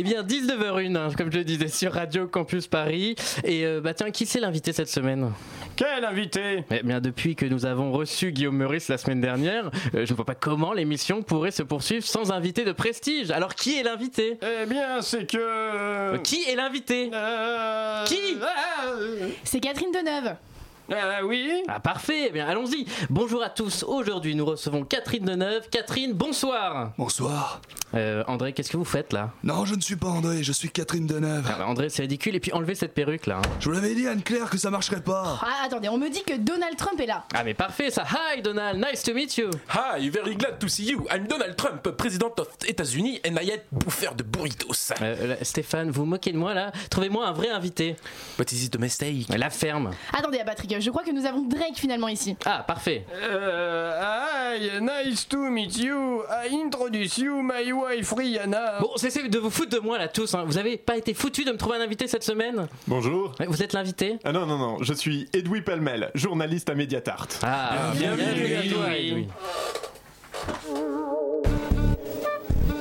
Eh bien, 19h01, hein, comme je le disais, sur Radio Campus Paris. Et euh, bah tiens, qui c'est l'invité cette semaine? Quel invité? Eh bien, depuis que nous avons reçu Guillaume Meurice la semaine dernière, euh, je ne vois pas comment l'émission pourrait se poursuivre sans invité de prestige. Alors, qui est l'invité? Eh bien, c'est que... Euh, Qui est l'invité? Euh, Qui? ah, C'est Catherine Deneuve. Ah, oui Ah parfait, eh bien allons-y. Bonjour à tous. Aujourd'hui, nous recevons Catherine Deneuve. Catherine, bonsoir. Bonsoir. Euh, André, qu'est-ce que vous faites là? Non, je ne suis pas André, je suis Catherine Deneuve. Ah bah, André, c'est ridicule. Et puis enlevez cette perruque là. hein. Je vous l'avais dit, Anne-Claire, que ça marcherait pas. Ah, attendez, on me dit que Donald Trump est là. Ah mais parfait ça. Hi Donald, nice to meet you. Hi, very glad to see you. I'm Donald Trump, President of États-Unis, and I bouffeur de burritos. Euh, là, Stéphane, vous moquez de moi là Trouvez-moi un vrai invité. What is it a mistake? La ferme. Attendez, ah, Patrick, je crois que nous avons Drake finalement ici. Ah parfait. Euh, hi, nice to meet you. I introduce you my wife Rihanna. Bon, cessez de vous foutre de moi là tous. hein. Vous avez pas été foutu de me trouver un invité cette semaine? Bonjour. Vous êtes l'invité? Ah non, non, non, je suis Edoui Pellemel, journaliste à Mediatart. Ah, bienvenue à toi, Edoui.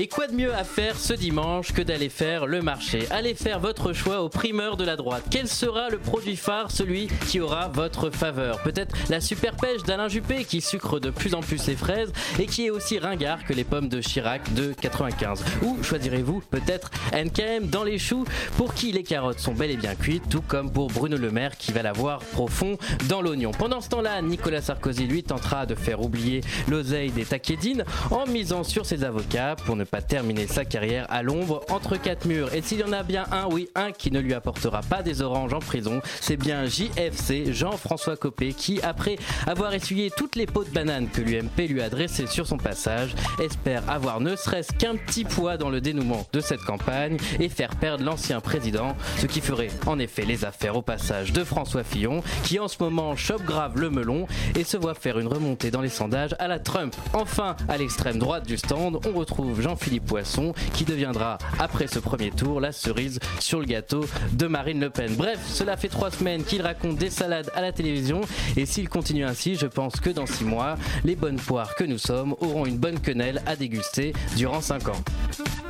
Et quoi de mieux à faire ce dimanche que d'aller faire le marché? Allez faire votre choix au primeur de la droite. Quel sera le produit phare, celui qui aura votre faveur? Peut-être la super pêche d'Alain Juppé qui sucre de plus en plus les fraises et qui est aussi ringard que les pommes de Chirac de 95. Ou choisirez-vous peut-être NKM dans les choux pour qui les carottes sont bel et bien cuites, tout comme pour Bruno Le Maire qui va l'avoir profond dans l'oignon. Pendant ce temps-là, Nicolas Sarkozy lui tentera de faire oublier l'oseille des taquedines en misant sur ses avocats pour ne pas terminer sa carrière à l'ombre entre quatre murs. Et s'il y en a bien un, oui, un qui ne lui apportera pas des oranges en prison, c'est bien JFC, Jean-François Copé, qui, après avoir essuyé toutes les pots de banane que l'UMP lui a dressées sur son passage, espère avoir ne serait-ce qu'un petit poids dans le dénouement de cette campagne et faire perdre l'ancien président, ce qui ferait en effet les affaires au passage de François Fillon, qui en ce moment chope grave le melon et se voit faire une remontée dans les sondages à la Trump. Enfin, à l'extrême droite du stand, on retrouve Jean-Philippe Poisson, qui deviendra, après ce premier tour, la cerise sur le gâteau de Marine Le Pen. Bref, cela fait trois semaines qu'il raconte des salades à la télévision, et s'il continue ainsi, je pense que dans six mois, les bonnes poires que nous sommes auront une bonne quenelle à déguster durant cinq ans.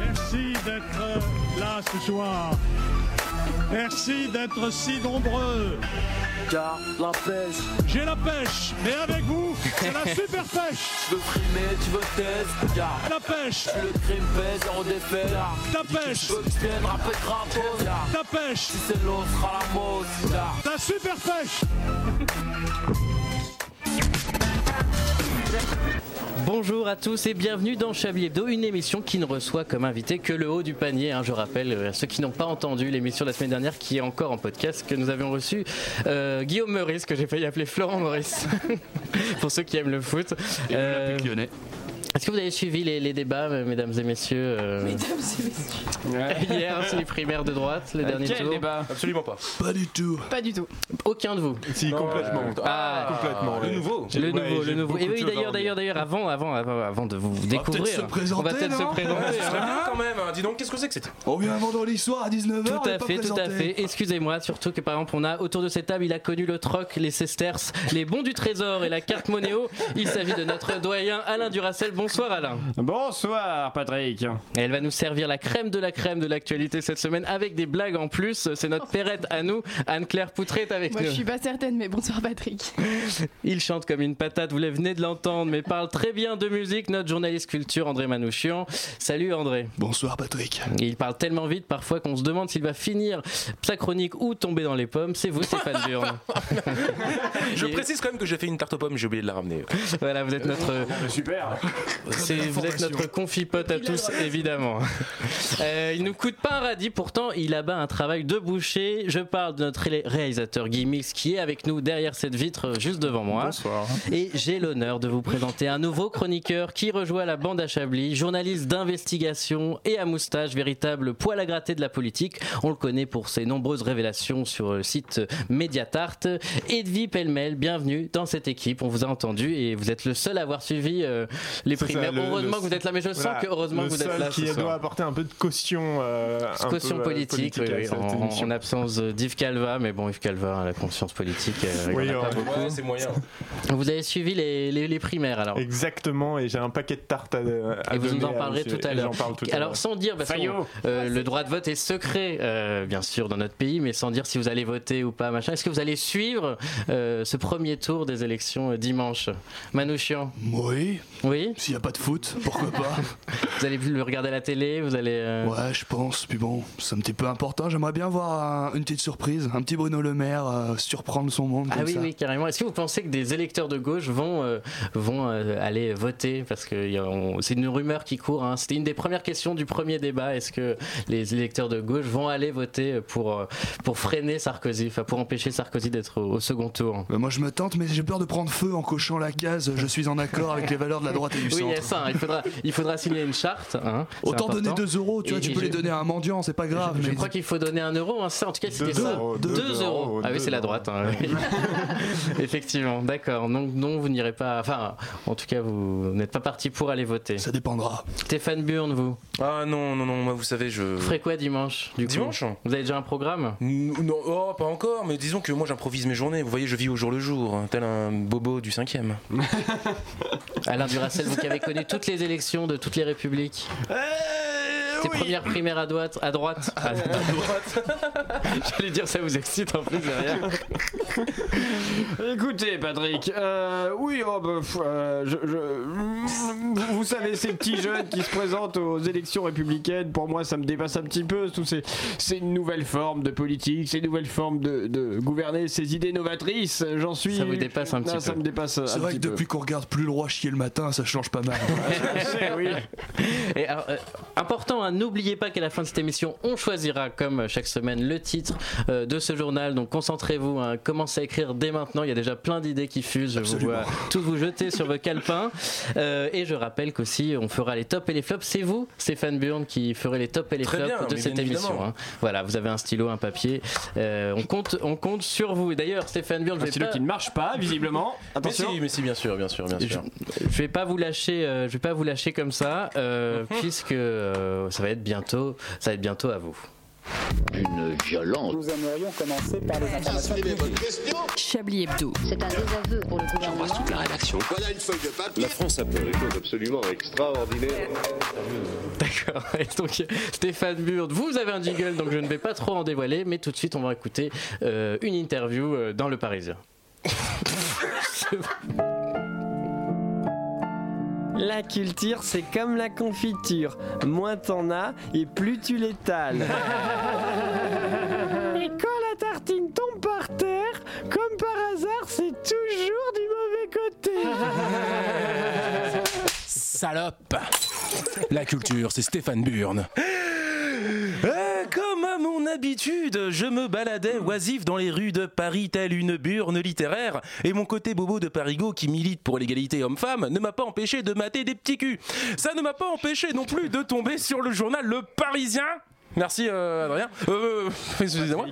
Merci d'être là ce soir. Merci d'être si nombreux. Car la pêche, J'ai la pêche, mais avec vous, c'est la super pêche. tu veux frimer, tu veux test. Car La pêche, le crime pèse en défait. ta pêche, je vienne rapper crapaud. ta pêche, Si c'est l'eau, sera la. Car ta super pêche. Bonjour à tous et bienvenue dans Chablis Hebdo, une émission qui ne reçoit comme invité que le haut du panier. hein. je rappelle euh, à ceux qui n'ont pas entendu l'émission de la semaine dernière qui est encore en podcast que nous avions reçu euh, Guillaume Meurice, que j'ai failli appeler Florent Maurice, pour ceux qui aiment le foot. Euh, Est-ce que vous avez suivi les, les débats, euh, mesdames et messieurs euh, Hier, c'est les primaires de droite, le dernier Quel tour. débat? Absolument pas. Pas du tout. Pas du tout. Aucun de vous? Si, complètement. Ah, complètement. Le ouais. nouveau. Le ouais, nouveau, j'ai le nouveau. Et oui, d'ailleurs, d'ailleurs, d'ailleurs, avant, avant, avant, avant de vous va peut-être découvrir, se présenter, on va peut-être se non présenter. Ce serait hein. bien quand même. hein. Dis donc, qu'est-ce que c'est que c'est On vient vendredi soir à 19h. Tout à fait, tout à fait. Excusez-moi, surtout que par exemple, on a autour de cette table, il a connu le troc, les sesterces, les bons du trésor et la carte monéo. Il s'agit de notre doyen Alain Duracel. Bonsoir Alain. Bonsoir, Patrick. Elle va nous servir la crème de la crème de l'actualité cette semaine avec des blagues en plus. C'est notre perrette à nous. Anne-Claire Poutré est avec Moi, je nous. suis pas certaine, mais bonsoir, Patrick. Il chante comme une patate, vous venez de l'entendre, mais parle très bien de musique. Notre journaliste culture André Manouchian. Salut André. Bonsoir Patrick. Il parle tellement vite parfois qu'on se demande s'il va finir sa chronique ou tomber dans les pommes. C'est vous Stéphane Burn. Je précise quand même que j'ai fait une tarte aux pommes, j'ai oublié de la ramener. Voilà, vous êtes notre, Super. C'est- vous êtes notre confipote à tous, évidemment. Euh, il nous coûte pas un radis, pourtant il abat un travail de boucher. Je parle de notre ré- réalisateur Guy Mix qui est avec nous derrière cette vitre euh, juste devant moi. Bonsoir. Et j'ai l'honneur de vous présenter un nouveau chroniqueur qui rejoint la bande à Chablis, journaliste d'investigation et à moustache, véritable poil à gratter de la politique. On le connaît pour ses nombreuses révélations sur le site Mediatart. Edwy Pellemel, bienvenue dans cette équipe. On vous a entendu et vous êtes le seul à avoir suivi euh, les Ça, le- heureusement le- que vous êtes là, mais je voilà, sens que heureusement que vous êtes là qui ce doit soir. apporter un peu de caution, euh, un Caution peu, euh, politique, oui, à oui, en, absence d'Yves Calva, mais bon, Yves Calva, la conscience politique, euh, il Oui, en a pas beaucoup. Ouais, c'est moyen. Vous avez suivi les, les- les primaires alors Exactement, et j'ai un paquet de tartes à, à Et vous nous en parlerez tout à l'heure. Alors sans dire, parce que euh, le droit de vote est secret, euh, bien sûr, dans notre pays, mais sans dire si vous allez voter ou pas, machin. Est-ce que vous allez suivre ce premier tour des élections dimanche? Manouchian Oui, Oui? S'il n'y a pas de foot, pourquoi pas Vous allez le regarder à la télé Vous allez euh, Ouais, je pense. Puis bon, c'est un petit peu important. J'aimerais bien voir un- une petite surprise. Un petit Bruno Le Maire euh, surprendre son monde Ah comme oui, ça. oui, carrément. Est-ce que vous pensez que des électeurs de gauche vont, euh, vont aller voter? Parce que on- c'est une rumeur qui court. hein. C'était une des premières questions du premier débat. Est-ce que les électeurs de gauche vont aller voter pour, pour freiner Sarkozy, enfin pour empêcher Sarkozy d'être au, au second tour? Bah, moi je me tente, mais j'ai peur de prendre feu en cochant la case. Je suis en accord avec les valeurs de la droite et du Oui, il y a ça. Il faudra, il faudra signer une charte. hein. Autant donner important. 2 euros, tu vois, Et- tu et peux je- les donner à un mendiant, c'est pas grave. Je mais crois qu'il faut donner un euro, hein, ça, en tout cas c'était Deux ça. euros, Deux deux euros. euros, Ah oui, c'est la droite. hein, oui. Effectivement, d'accord. Donc non, vous n'irez pas. Enfin, en tout cas, vous n'êtes pas parti pour aller voter. ça dépendra. Stéphane Burn, vous, Ah non, non, non, moi vous savez, je. vous ferez quoi dimanche du coup Dimanche Vous avez déjà un programme Non, oh, pas encore, mais disons que moi j'improvise mes journées. Vous voyez, je vis au jour le jour, tel un bobo du cinquième. Alain Duracel, vous qui avez connu toutes les élections de toutes les républiques. Tes premières primaires à droite, à droite, à, droite. J'allais dire ça vous excite en plus derrière. Écoutez, Patrick, euh, oui, oh, bah, pff, euh, je- je- vous savez, ces petits jeunes qui se présentent aux élections républicaines, pour moi, ça me dépasse un petit peu. Tout c'est, c'est une nouvelle forme de politique, c'est une nouvelle forme de, de gouverner, ces idées novatrices. J'en suis. Ça vous dépasse un petit Non, Ça peu. me dépasse. C'est vrai que peu. depuis qu'on regarde plus le roi chier le matin, ça change pas mal. Je sais, oui. Et alors, euh, important, hein, n'oubliez pas qu'à la fin de cette émission, on choisira comme chaque semaine le titre euh, de ce journal. Donc concentrez-vous, hein, commencez à écrire dès maintenant. Il y a déjà plein d'idées qui fusent. Je vous Absolument. vois tous vous jeter sur vos calepins. Euh, et je rappelle qu'aussi, on fera les tops et les flops. C'est vous, Stéphane Burn, qui ferez les tops et les Très flops bien, de cette émission. hein. Voilà, vous avez un stylo, un papier. Euh, on compte, on compte sur vous. Et d'ailleurs, Stéphane Burn, je Un stylo pas- qui ne marche pas, visiblement. Mais Attention. si, mais si, bien sûr, bien sûr, bien je, sûr. je vais pas vous lâcher, euh, je vais pas vous lâcher comme ça, euh, puisque euh, ça va être bientôt, ça va être bientôt à vous. D'une violence. Nous aimerions commencer par les informations Chablis Hebdo. C'est un désaveu pour le gouvernement. la rédaction. Voilà une feuille de papier. La France a fait des choses absolument extraordinaires. D'accord. Et donc Stéphane Burde, vous avez un jingle, donc je ne vais pas trop en dévoiler, mais tout de suite on va écouter euh, une interview euh, dans Le Parisien. La culture, c'est comme la confiture. Moins t'en as et plus tu l'étales. et quand la tartine tombe par terre, comme par hasard, c'est toujours du mauvais côté. Salope La culture, c'est Stéphane Burn. Euh, comme à mon habitude, je me baladais oisif dans les rues de Paris telle une burne littéraire, et mon côté bobo de Parigo qui milite pour l'égalité homme-femme ne m'a pas empêché de mater des petits culs. Ça ne m'a pas empêché non plus de tomber sur le journal Le Parisien. Merci euh, Adrien. Euh, excusez-moi.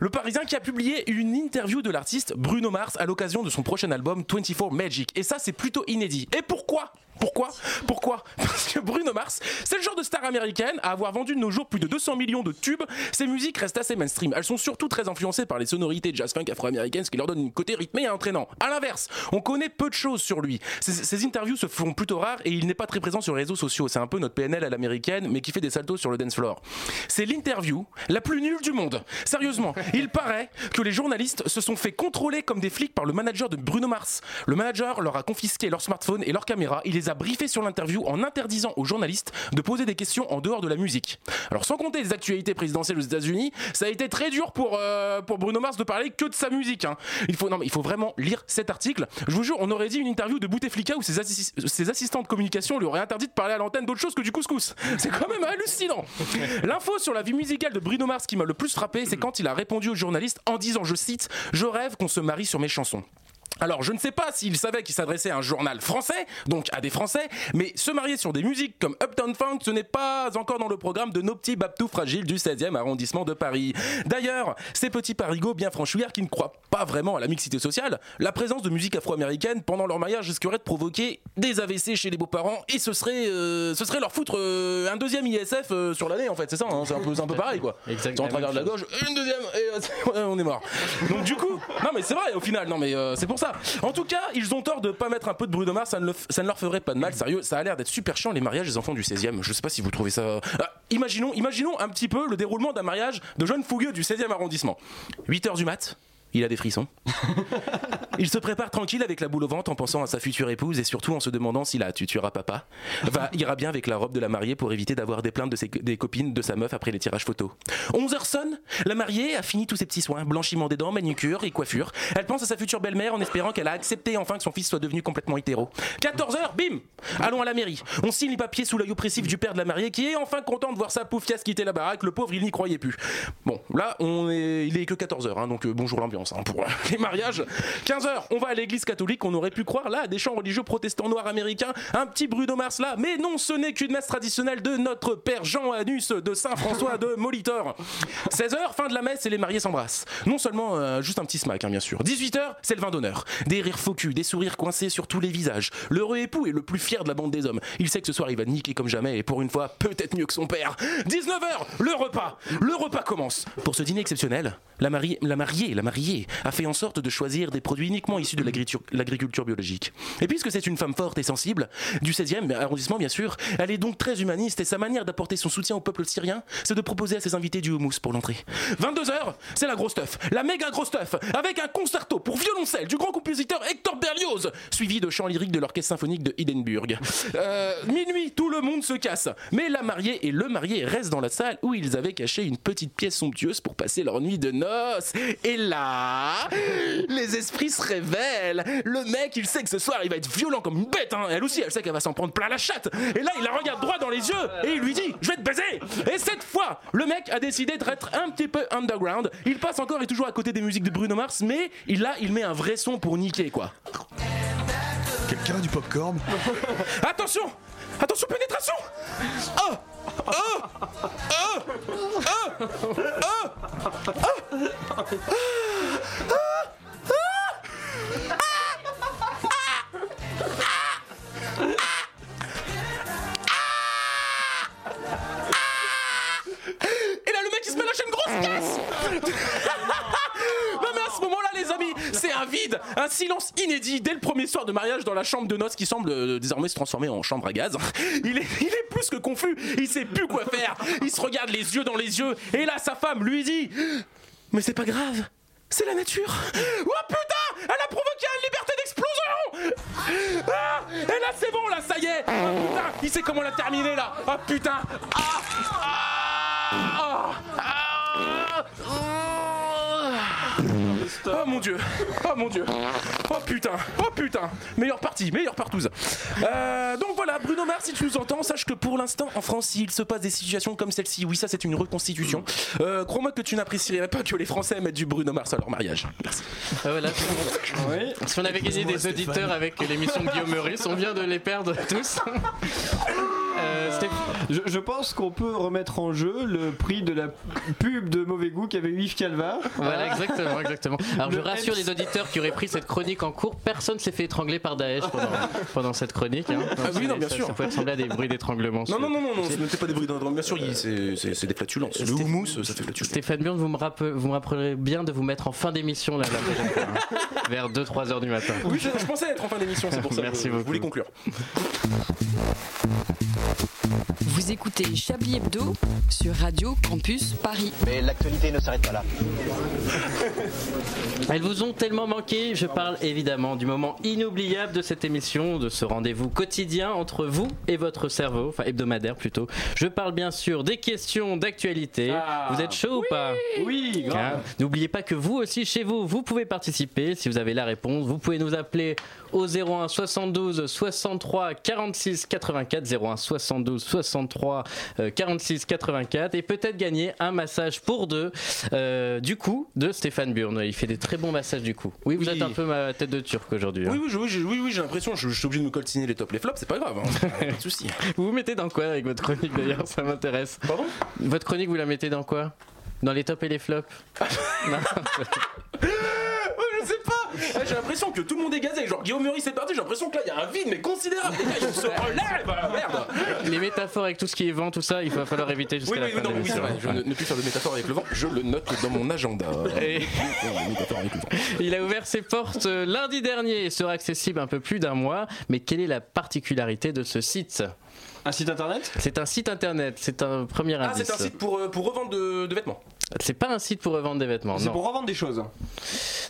Le Parisien qui a publié une interview de l'artiste Bruno Mars à l'occasion de son prochain album 24 Magic. Et ça, c'est plutôt inédit. Et pourquoi? Pourquoi Pourquoi Parce que Bruno Mars, c'est le genre de star américaine à avoir vendu de nos jours plus de 200 millions de tubes. Ses musiques restent assez mainstream. Elles sont surtout très influencées par les sonorités jazz funk afro-américaines, ce qui leur donne une côté rythmé et entraînant. À l'inverse, on connaît peu de choses sur lui. Ses, interviews se font plutôt rares et il n'est pas très présent sur les réseaux sociaux. C'est un peu notre PNL à l'américaine, mais qui fait des saltos sur le dance floor. C'est l'interview la plus nulle du monde. Sérieusement, il paraît que les journalistes se sont fait contrôler comme des flics par le manager de Bruno Mars. Le manager leur a confisqué leur smartphone et leur caméra. A briefés sur l'interview en interdisant aux journalistes de poser des questions en dehors de la musique. Alors sans compter les actualités présidentielles aux États-Unis, ça a été très dur pour, euh, pour Bruno Mars de parler que de sa musique. hein. Il, faut, non, mais il faut vraiment lire cet article. Je vous jure, on aurait dit une interview de Bouteflika où ses assistants de communication lui auraient interdit de parler à l'antenne d'autre chose que du couscous. C'est quand même hallucinant. L'info sur la vie musicale de Bruno Mars qui m'a le plus frappé, c'est quand il a répondu aux journalistes en disant, je cite, Je rêve qu'on se marie sur mes chansons. Alors, je ne sais pas s'il savait qu'il s'adressait à un journal français, donc à des Français, mais se marier sur des musiques comme Uptown Funk, ce n'est pas encore dans le programme de nos petits babtous fragiles du 16e arrondissement de Paris. D'ailleurs, ces petits parigots bien franchouillards qui ne croient pas vraiment à la mixité sociale, la présence de musique afro-américaine pendant leur mariage risquerait de provoquer des AVC chez les beaux-parents et ce serait, euh, ce serait leur foutre euh, un deuxième ISF euh, sur l'année en fait, c'est ça, hein, c'est un peu, c'est un peu pareil quoi. Exact, C'est en la travers de la même gauche, une deuxième et on est mort. Donc du coup, non mais c'est vrai au final, non mais c'est pour ça. En tout cas, ils ont tort de pas mettre un peu de Bruno Mars, ça ne, le ça ne leur ferait pas de mal. Sérieux, ça a l'air d'être super chiant les mariages des enfants du 16e. Je sais pas si vous trouvez ça. Ah, imaginons, imaginons un petit peu le déroulement d'un mariage de jeunes fougueux du 16e arrondissement. 8h du mat. Il a des frissons. Il se prépare tranquille avec la boule au ventre en pensant à sa future épouse et surtout en se demandant si la tuera papa va ira bien avec la robe de la mariée pour éviter d'avoir des plaintes des copines de sa meuf après les tirages photos. 11h sonne, la mariée a fini tous ses petits soins, blanchiment des dents, manucure et coiffure. Elle pense à sa future belle-mère en espérant qu'elle a accepté enfin que son fils soit devenu complètement hétéro. 14h, bim Allons à la mairie. On signe les papiers sous l'œil oppressif du père de la mariée qui est enfin content de voir sa poufiasse quitter la baraque. Le pauvre, il n'y croyait plus. Bon, là, on est, il est que 14h, donc euh, bonjour l'ambiance hein, pour euh, les mariages. 15h, on va à l'église catholique, on aurait pu croire là des chants religieux protestants noirs américains, un petit Bruno Mars là, mais non, ce n'est qu'une messe traditionnelle de notre père Jean Anus de Saint-François de Molitor. 16h, fin de la messe et les mariés s'embrassent. Non seulement euh, juste un petit smack, hein, bien sûr. 18h, c'est le vin d'honneur. Des rires faux culs, des sourires coincés sur tous les visages. L'heureux époux est le plus fier de la bande des hommes. Il sait que ce soir il va niquer comme jamais et pour une fois, peut-être mieux que son père. 19h, le repas. Le repas commence. Pour ce dîner exceptionnel, la, mariée, la mariée, la mariée a fait en sorte de choisir des produits uniquement issus de l'agriculture biologique. Et puisque c'est une femme forte et sensible, du 16e arrondissement bien sûr, elle est donc très humaniste et sa manière d'apporter son soutien au peuple syrien, c'est de proposer à ses invités du houmous pour l'entrée. 22h, c'est la grosse stuff, la méga grosse stuff, avec un concerto pour violoncelle du grand compositeur Hector Berlioz, suivi de chants lyriques de l'orchestre symphonique de Hindenburg. Euh, minuit, tout le monde se casse, mais la mariée et le marié restent dans la salle où ils avaient caché une petite pièce somptueuse pour passer leur nuit de noces. Et là, les esprits se révèlent. Le mec, il sait que ce soir, il va être violent comme une bête. hein. Elle aussi, elle sait qu'elle va s'en prendre plein la chatte. Et là, il la regarde droit dans les yeux et il lui dit Je vais te baiser. Et cette fois, le mec a décidé d'être un petit peu underground. Il passe encore et toujours à côté des musiques de Bruno Mars, mais il, là, il met un vrai son pour niquer, quoi. Quelqu'un a du popcorn? Attention Attention, pénétration Oh Et là, le mec, il se met une grosse casse Non mais à ce moment-là, les amis, c'est un vide, un silence inédit dès le premier soir de mariage dans la chambre de noces qui semble euh, désormais se transformer en chambre à gaz. Il est, plus que confus, il sait plus quoi faire. Il se regarde les yeux dans les yeux et là, sa femme lui dit Mais c'est pas grave, c'est la nature. Oh putain, elle a provoqué une liberté d'explosion ah, Et là, c'est bon, là, ça y est. Oh, putain, il sait comment la terminer là. Putain. Ah, ah, ah, ah, Oh mon dieu, oh mon dieu, oh putain, oh putain, meilleure partie, meilleure partouze. Euh, donc voilà, Bruno Mars, si tu nous entends, sache que pour l'instant en France, il se passe des situations comme celle-ci. Oui, ça c'est une reconstitution. Euh, Crois-moi que tu n'apprécierais pas que les Français mettent du Bruno Mars à leur mariage. Merci. Ah, voilà. Si on avait gagné des auditeurs avec l'émission de Guillaume Meurice, on vient de les perdre tous. Euh, Je, je pense qu'on peut remettre en jeu le prix de la pub de mauvais goût qu'avait Yves Calva. Voilà, exactement, exactement. Alors je rassure MC. les auditeurs qui auraient pris cette chronique en cours, personne s'est fait étrangler par Daesh pendant, pendant cette chronique. hein. Ah oui, non, bien ça, sûr. Ça peut ressembler à des bruits d'étranglement. Non, non, non, non, non, ce n'était pas des bruits d'endroit, bien sûr, c'est des flatulences. Le houmous, ça fait flatulence. Stéphane Burn, vous me, vous me rappellerez bien de vous mettre en fin d'émission là, fois, hein. vers 2-3 heures du matin. Oui, je, je pensais être en fin d'émission, c'est pour ça. Merci que je, je beaucoup. voulais conclure. Vous écoutez Chablis Hebdo sur Radio Campus Paris. Mais l'actualité ne s'arrête pas là. Elles vous ont tellement manqué, je parle évidemment du moment inoubliable de cette émission, de ce rendez-vous quotidien entre vous et votre cerveau, enfin hebdomadaire plutôt. Je parle bien sûr des questions d'actualité. Ah. vous êtes chaud ou pas Oui, grave. Hein N'oubliez pas que vous aussi chez vous, vous pouvez participer si vous avez la réponse. Vous pouvez nous appeler au 01 72 63 46 84 01 72 63 euh, 46 84 et peut-être gagner un massage pour deux euh, du coup de Stéphane Burn. Il fait des très bons massages du coup. Oui, vous Oui. êtes un peu ma tête de turc aujourd'hui. hein. Oui, oui, oui, j'ai oui, oui, j'ai l'impression, je, je suis obligé de me coltiner les tops, les flops, c'est pas grave, hein. pas de soucis. Vous vous mettez dans quoi avec votre chronique d'ailleurs? Ça m'intéresse. Pardon? Votre chronique, vous la mettez dans quoi? Dans les tops et les flops? Non. Ouais, je sais pas Ouais, J'ai l'impression que tout le monde est gazé, genre Guillaume Meurice est parti, j'ai l'impression que là il y a un vide mais considérable, les gars ils se relèvent ah, Merde Les métaphores avec tout ce qui est vent, tout ça, il va falloir éviter jusqu'à Oui, la oui, fin non, de oui, c'est vrai, je ne, ne plus faire de métaphore avec le vent, je le note dans mon agenda. Et- métaphores. Il a ouvert ses portes euh, lundi dernier et sera accessible un peu plus d'un mois. Mais quelle est la particularité de ce site? Un site internet? C'est un site internet, c'est un premier Ah, indice. c'est un site pour, euh, pour revendre de, de vêtements. C'est pas un site pour revendre des vêtements, C'est pour revendre des choses.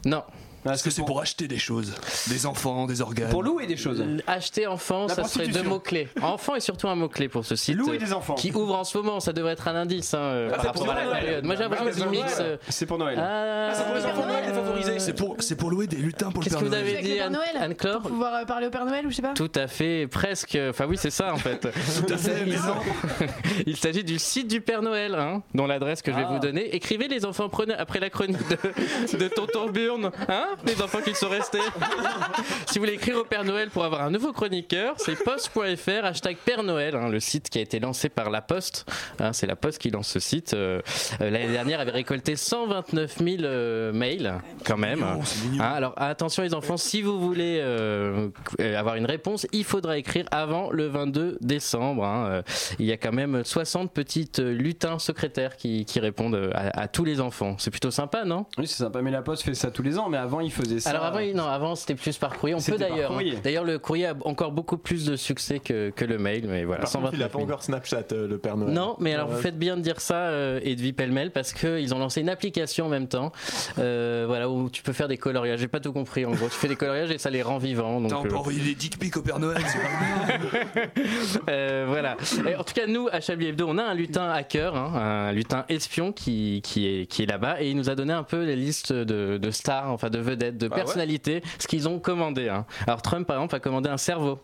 Non. Est-ce que c'est pour acheter des choses Des enfants, des organes Pour louer des choses. Acheter enfant, La ça serait deux prostitution. mots-clés. Enfant est surtout un mot-clé pour ce site. Louer euh, des enfants. Qui ouvre en ce moment, ça devrait être un indice hein, euh, Ah, par c'est rapport pour à la Noël. période. Moi j'ai l'impression Ah, qu'ils c'est mixent. euh, C'est pour Noël. Ah, Ah, c'est pour les enfants de Noël défavorisés. C'est pour, c'est pour louer des lutins pour le Qu'est-ce Père que vous Noël. avez Avec le dit, Père Anne- Noël Anne-Claire Pour pouvoir euh, parler au Père Noël ou je sais pas Tout à fait, presque. Enfin oui, c'est ça en fait. Il s'agit- Il s'agit du site du Père Noël, hein, dont l'adresse que je vais Ah. vous donner. Écrivez les enfants après la chronique de, de Tonton Burn, hein, les enfants qui sont restés. si vous voulez écrire au Père Noël pour avoir un nouveau chroniqueur, c'est poste.fr hashtag Père Noël, hein, le site qui a été lancé par La Poste. Hein, c'est La Poste qui lance ce site. Euh, euh, L'année dernière, avait récolté 129 000 euh, mails, quand même. mignon. Hein, alors attention les enfants, si vous voulez euh, avoir une réponse, il faudra écrire avant le 22 décembre. Il y a quand même 60 petites lutins secrétaires qui, qui répondent à, à tous les enfants. C'est plutôt sympa, non? Oui, c'est sympa. Mais la Poste fait ça tous les ans. Mais avant, il faisait ça. Alors avant, non, avant c'était plus par courrier. On peut d'ailleurs. hein. D'ailleurs, le courrier a encore beaucoup plus de succès que, que le mail, mais voilà. Par contre, il a 129 pas 000. encore Snapchat, euh, le Père Noël. Non, mais alors vous faites bien de dire ça euh, et de vie pêle-mêle parce qu'ils ont lancé une application en même temps, euh, voilà où tu peux faire des coloriages. J'ai pas tout compris. En gros, tu fais des coloriages et ça les rend vivants. Donc, T'as euh, envoyé des dick pics au Père Noël, c'est pas bien. Euh, voilà. Et en tout cas, nous, à Chablis Hebdo, on a un lutin hacker, hein, un lutin espion qui, qui est, qui est là-bas et il nous a donné un peu les listes de, de stars, enfin de vedettes, de Ah ouais personnalités, ce qu'ils ont commandé. hein. Alors Trump, par exemple, a commandé un cerveau.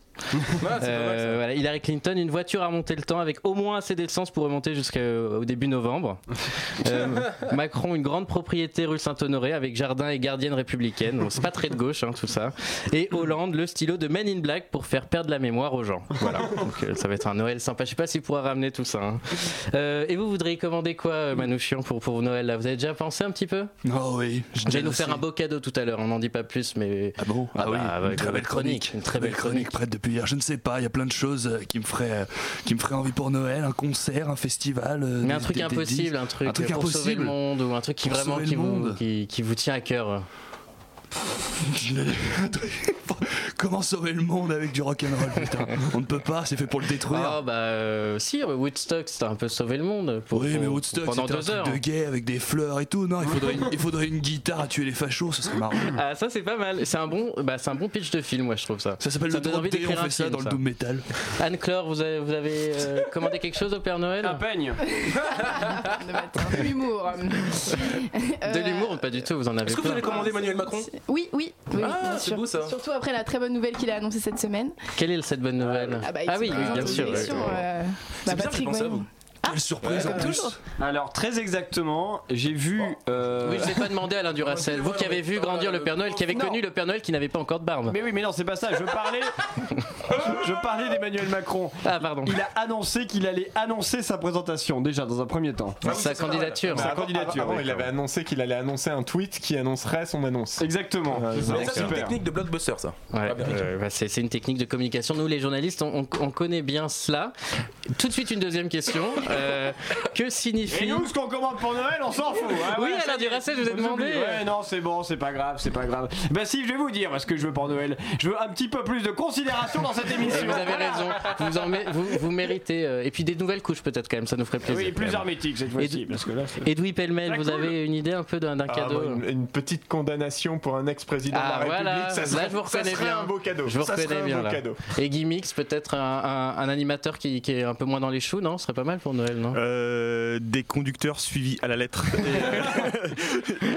Euh, voilà. Hillary Clinton, une voiture à monter le temps avec au moins assez d'essence pour remonter jusqu'au début novembre. Euh, Macron, une grande propriété rue Saint-Honoré avec jardin et gardienne républicaine. Donc, c'est pas très de gauche, hein, tout ça. Et Hollande, le stylo de Men in Black pour faire perdre la mémoire aux gens. Voilà. Donc euh, ça va être un Noël sympa. Je sais pas s'il pourra ramener tout ça. hein. Euh, et vous voudriez commander quoi, euh, Manouchian, pour, pour Noël là? Vous avez déjà pensé un petit peu? Oh oui. allez nous faire un beau cadeau tout à l'heure. On n'en dit pas plus, mais. Ah bon? Ah Ah oui, bah, une très belle chronique. Une très belle chronique. prête depuis Je ne sais pas, il y a plein de choses euh, qui me feraient, euh, qui me feraient envie pour Noël, un concert, un festival. euh, Mais des- un truc des- impossible, un truc, Un truc pour sauver le impossible. monde ou un truc qui Pour vraiment vous, qui vous tient à cœur. Comment sauver le monde avec du rock'n'roll putain On ne peut pas, c'est fait pour le détruire. Ah bah euh, si, Woodstock c'était un peu sauver le monde. Pour, oui, mais Woodstock, pendant c'était un deux truc heures. de gay avec des fleurs et tout. Non, il faudrait une, il faudrait une guitare à tuer les fachos, ce serait marrant. Ah ça c'est pas mal. C'est un bon, bah, c'est un bon pitch de film, moi je trouve ça. Ça s'appelle le drop envie D, on d'écrire un fait ça film, dans le doom metal. Anne Clore, vous avez, vous avez euh, commandé quelque chose au Père Noël Un peigne. De l'humour. De l'humour Pas du tout, vous en avez Est-ce que vous avez commandé Emmanuel Macron? Oui, oui. oui Ah, c'est beau, ça. Surtout après la très bonne nouvelle qu'il a annoncée cette semaine. Quelle est cette bonne nouvelle? Ah, bah, Ah oui, bien sûr. ouais. euh, C'est bah, bizarre, à vous. Quelle surprise Ouais, en comme plus. Alors, très exactement, j'ai vu. euh, Oui, je l'ai pas demandé à Alain Duracel. Vous qui avez vu grandir le Père Noël, qui avez Non. connu le Père Noël qui n'avait pas encore de barbe. Mais oui, mais non, c'est pas ça. Je parlais. je parlais d'Emmanuel Macron. Ah pardon. Il a annoncé qu'il allait annoncer sa présentation, déjà, dans un premier temps. Sa candidature. Sa Avant- candidature, Avant, oui. il avait annoncé qu'il allait annoncer un tweet qui annoncerait son annonce. Exactement. Ouais, C'est ça, une Super. technique de blockbuster, ça. Ouais, Ah, bien. euh, bah, c'est c'est une technique de communication. Nous, les journalistes, on, on- on connaît bien cela. Tout de suite, une deuxième question. Euh, que signifie Et nous, ce qu'on commande pour Noël, on s'en fout. hein, Oui, alors, y du reste, je vous ai demandé. Ouais, non, c'est bon, c'est pas grave, c'est pas grave. Bah si, je vais vous dire ce que je veux pour Noël. Je veux un petit peu plus de considération dans cette Et émission. vous avez raison, vous, en mé- vous, vous méritez. euh, et puis des nouvelles couches peut-être quand même, ça nous ferait plaisir. Oui, plus hermétique cette fois-ci, parce que là. c'est- Edoui Pellemel, vous cool. avez une idée un peu d'un Ah, cadeau une, une petite condamnation pour un ex-président Ah, de la voilà, République, ça là, serait, je vous ça reconnais serait bien. un beau cadeau. Je vous ça reconnais un bien beau là. cadeau. Et Gimmicks, peut-être un, un- un animateur qui, qui est un peu moins dans les choux, non? Ce serait pas mal pour Noël, non Euh, des conducteurs suivis à la lettre.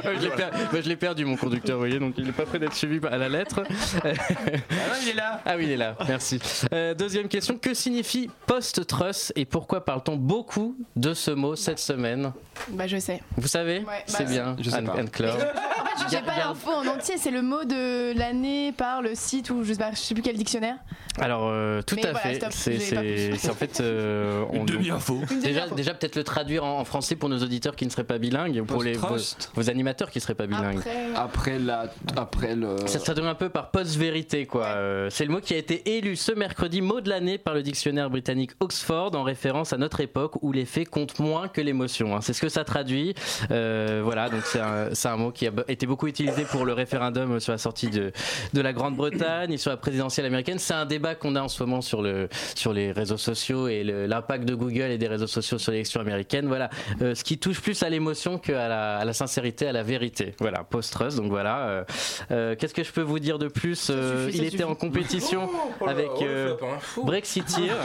Ouais, je l'ai per- bah, je l'ai perdu mon conducteur, vous voyez, donc il n'est pas prêt d'être suivi à la lettre. Ah non, il est là. Ah oui, il est là, merci. Euh, deuxième question, que signifie post-truss et pourquoi parle-t-on beaucoup de ce mot cette semaine? Bah, je sais. Vous savez? Ouais, C'est bah, bien, je sais Anne, pas. En fait, j'ai pas l'info en entier, c'est le mot de l'année par le site ou je sais pas, je sais plus quel dictionnaire. Alors, euh, tout Mais à voilà, fait. stop, C'est en fait. euh, on- Demi-info. Déjà, déjà peut-être le traduire en, en français pour nos auditeurs qui ne seraient pas bilingues, pour les, vos, animateurs qui ne seraient pas bilingues. Après, Après la, après le. Ça se traduit un peu par post-vérité, quoi. Euh, c'est le mot qui a été élu ce mercredi mot de l'année par le dictionnaire britannique Oxford en référence à notre époque où les faits comptent moins que l'émotion. hein. C'est ce que ça traduit. Euh, voilà, donc c'est un, c'est un mot qui a été beaucoup utilisé pour le référendum sur la sortie de, de la Grande-Bretagne et sur la présidentielle américaine. C'est un débat qu'on a en ce moment sur, le, sur les réseaux sociaux et le- l'impact de Google et des réseaux sociaux sur l'élection américaine. Voilà, Euh, ce qui touche plus à l'émotion qu'à la, à la sincérité, à la vérité. Voilà, post-trust. Donc voilà. euh, euh, Qu'est-ce que je peux vous dire de plus suffit, Il était suffit. en compétition Oh là, avec oh. Brexiteer.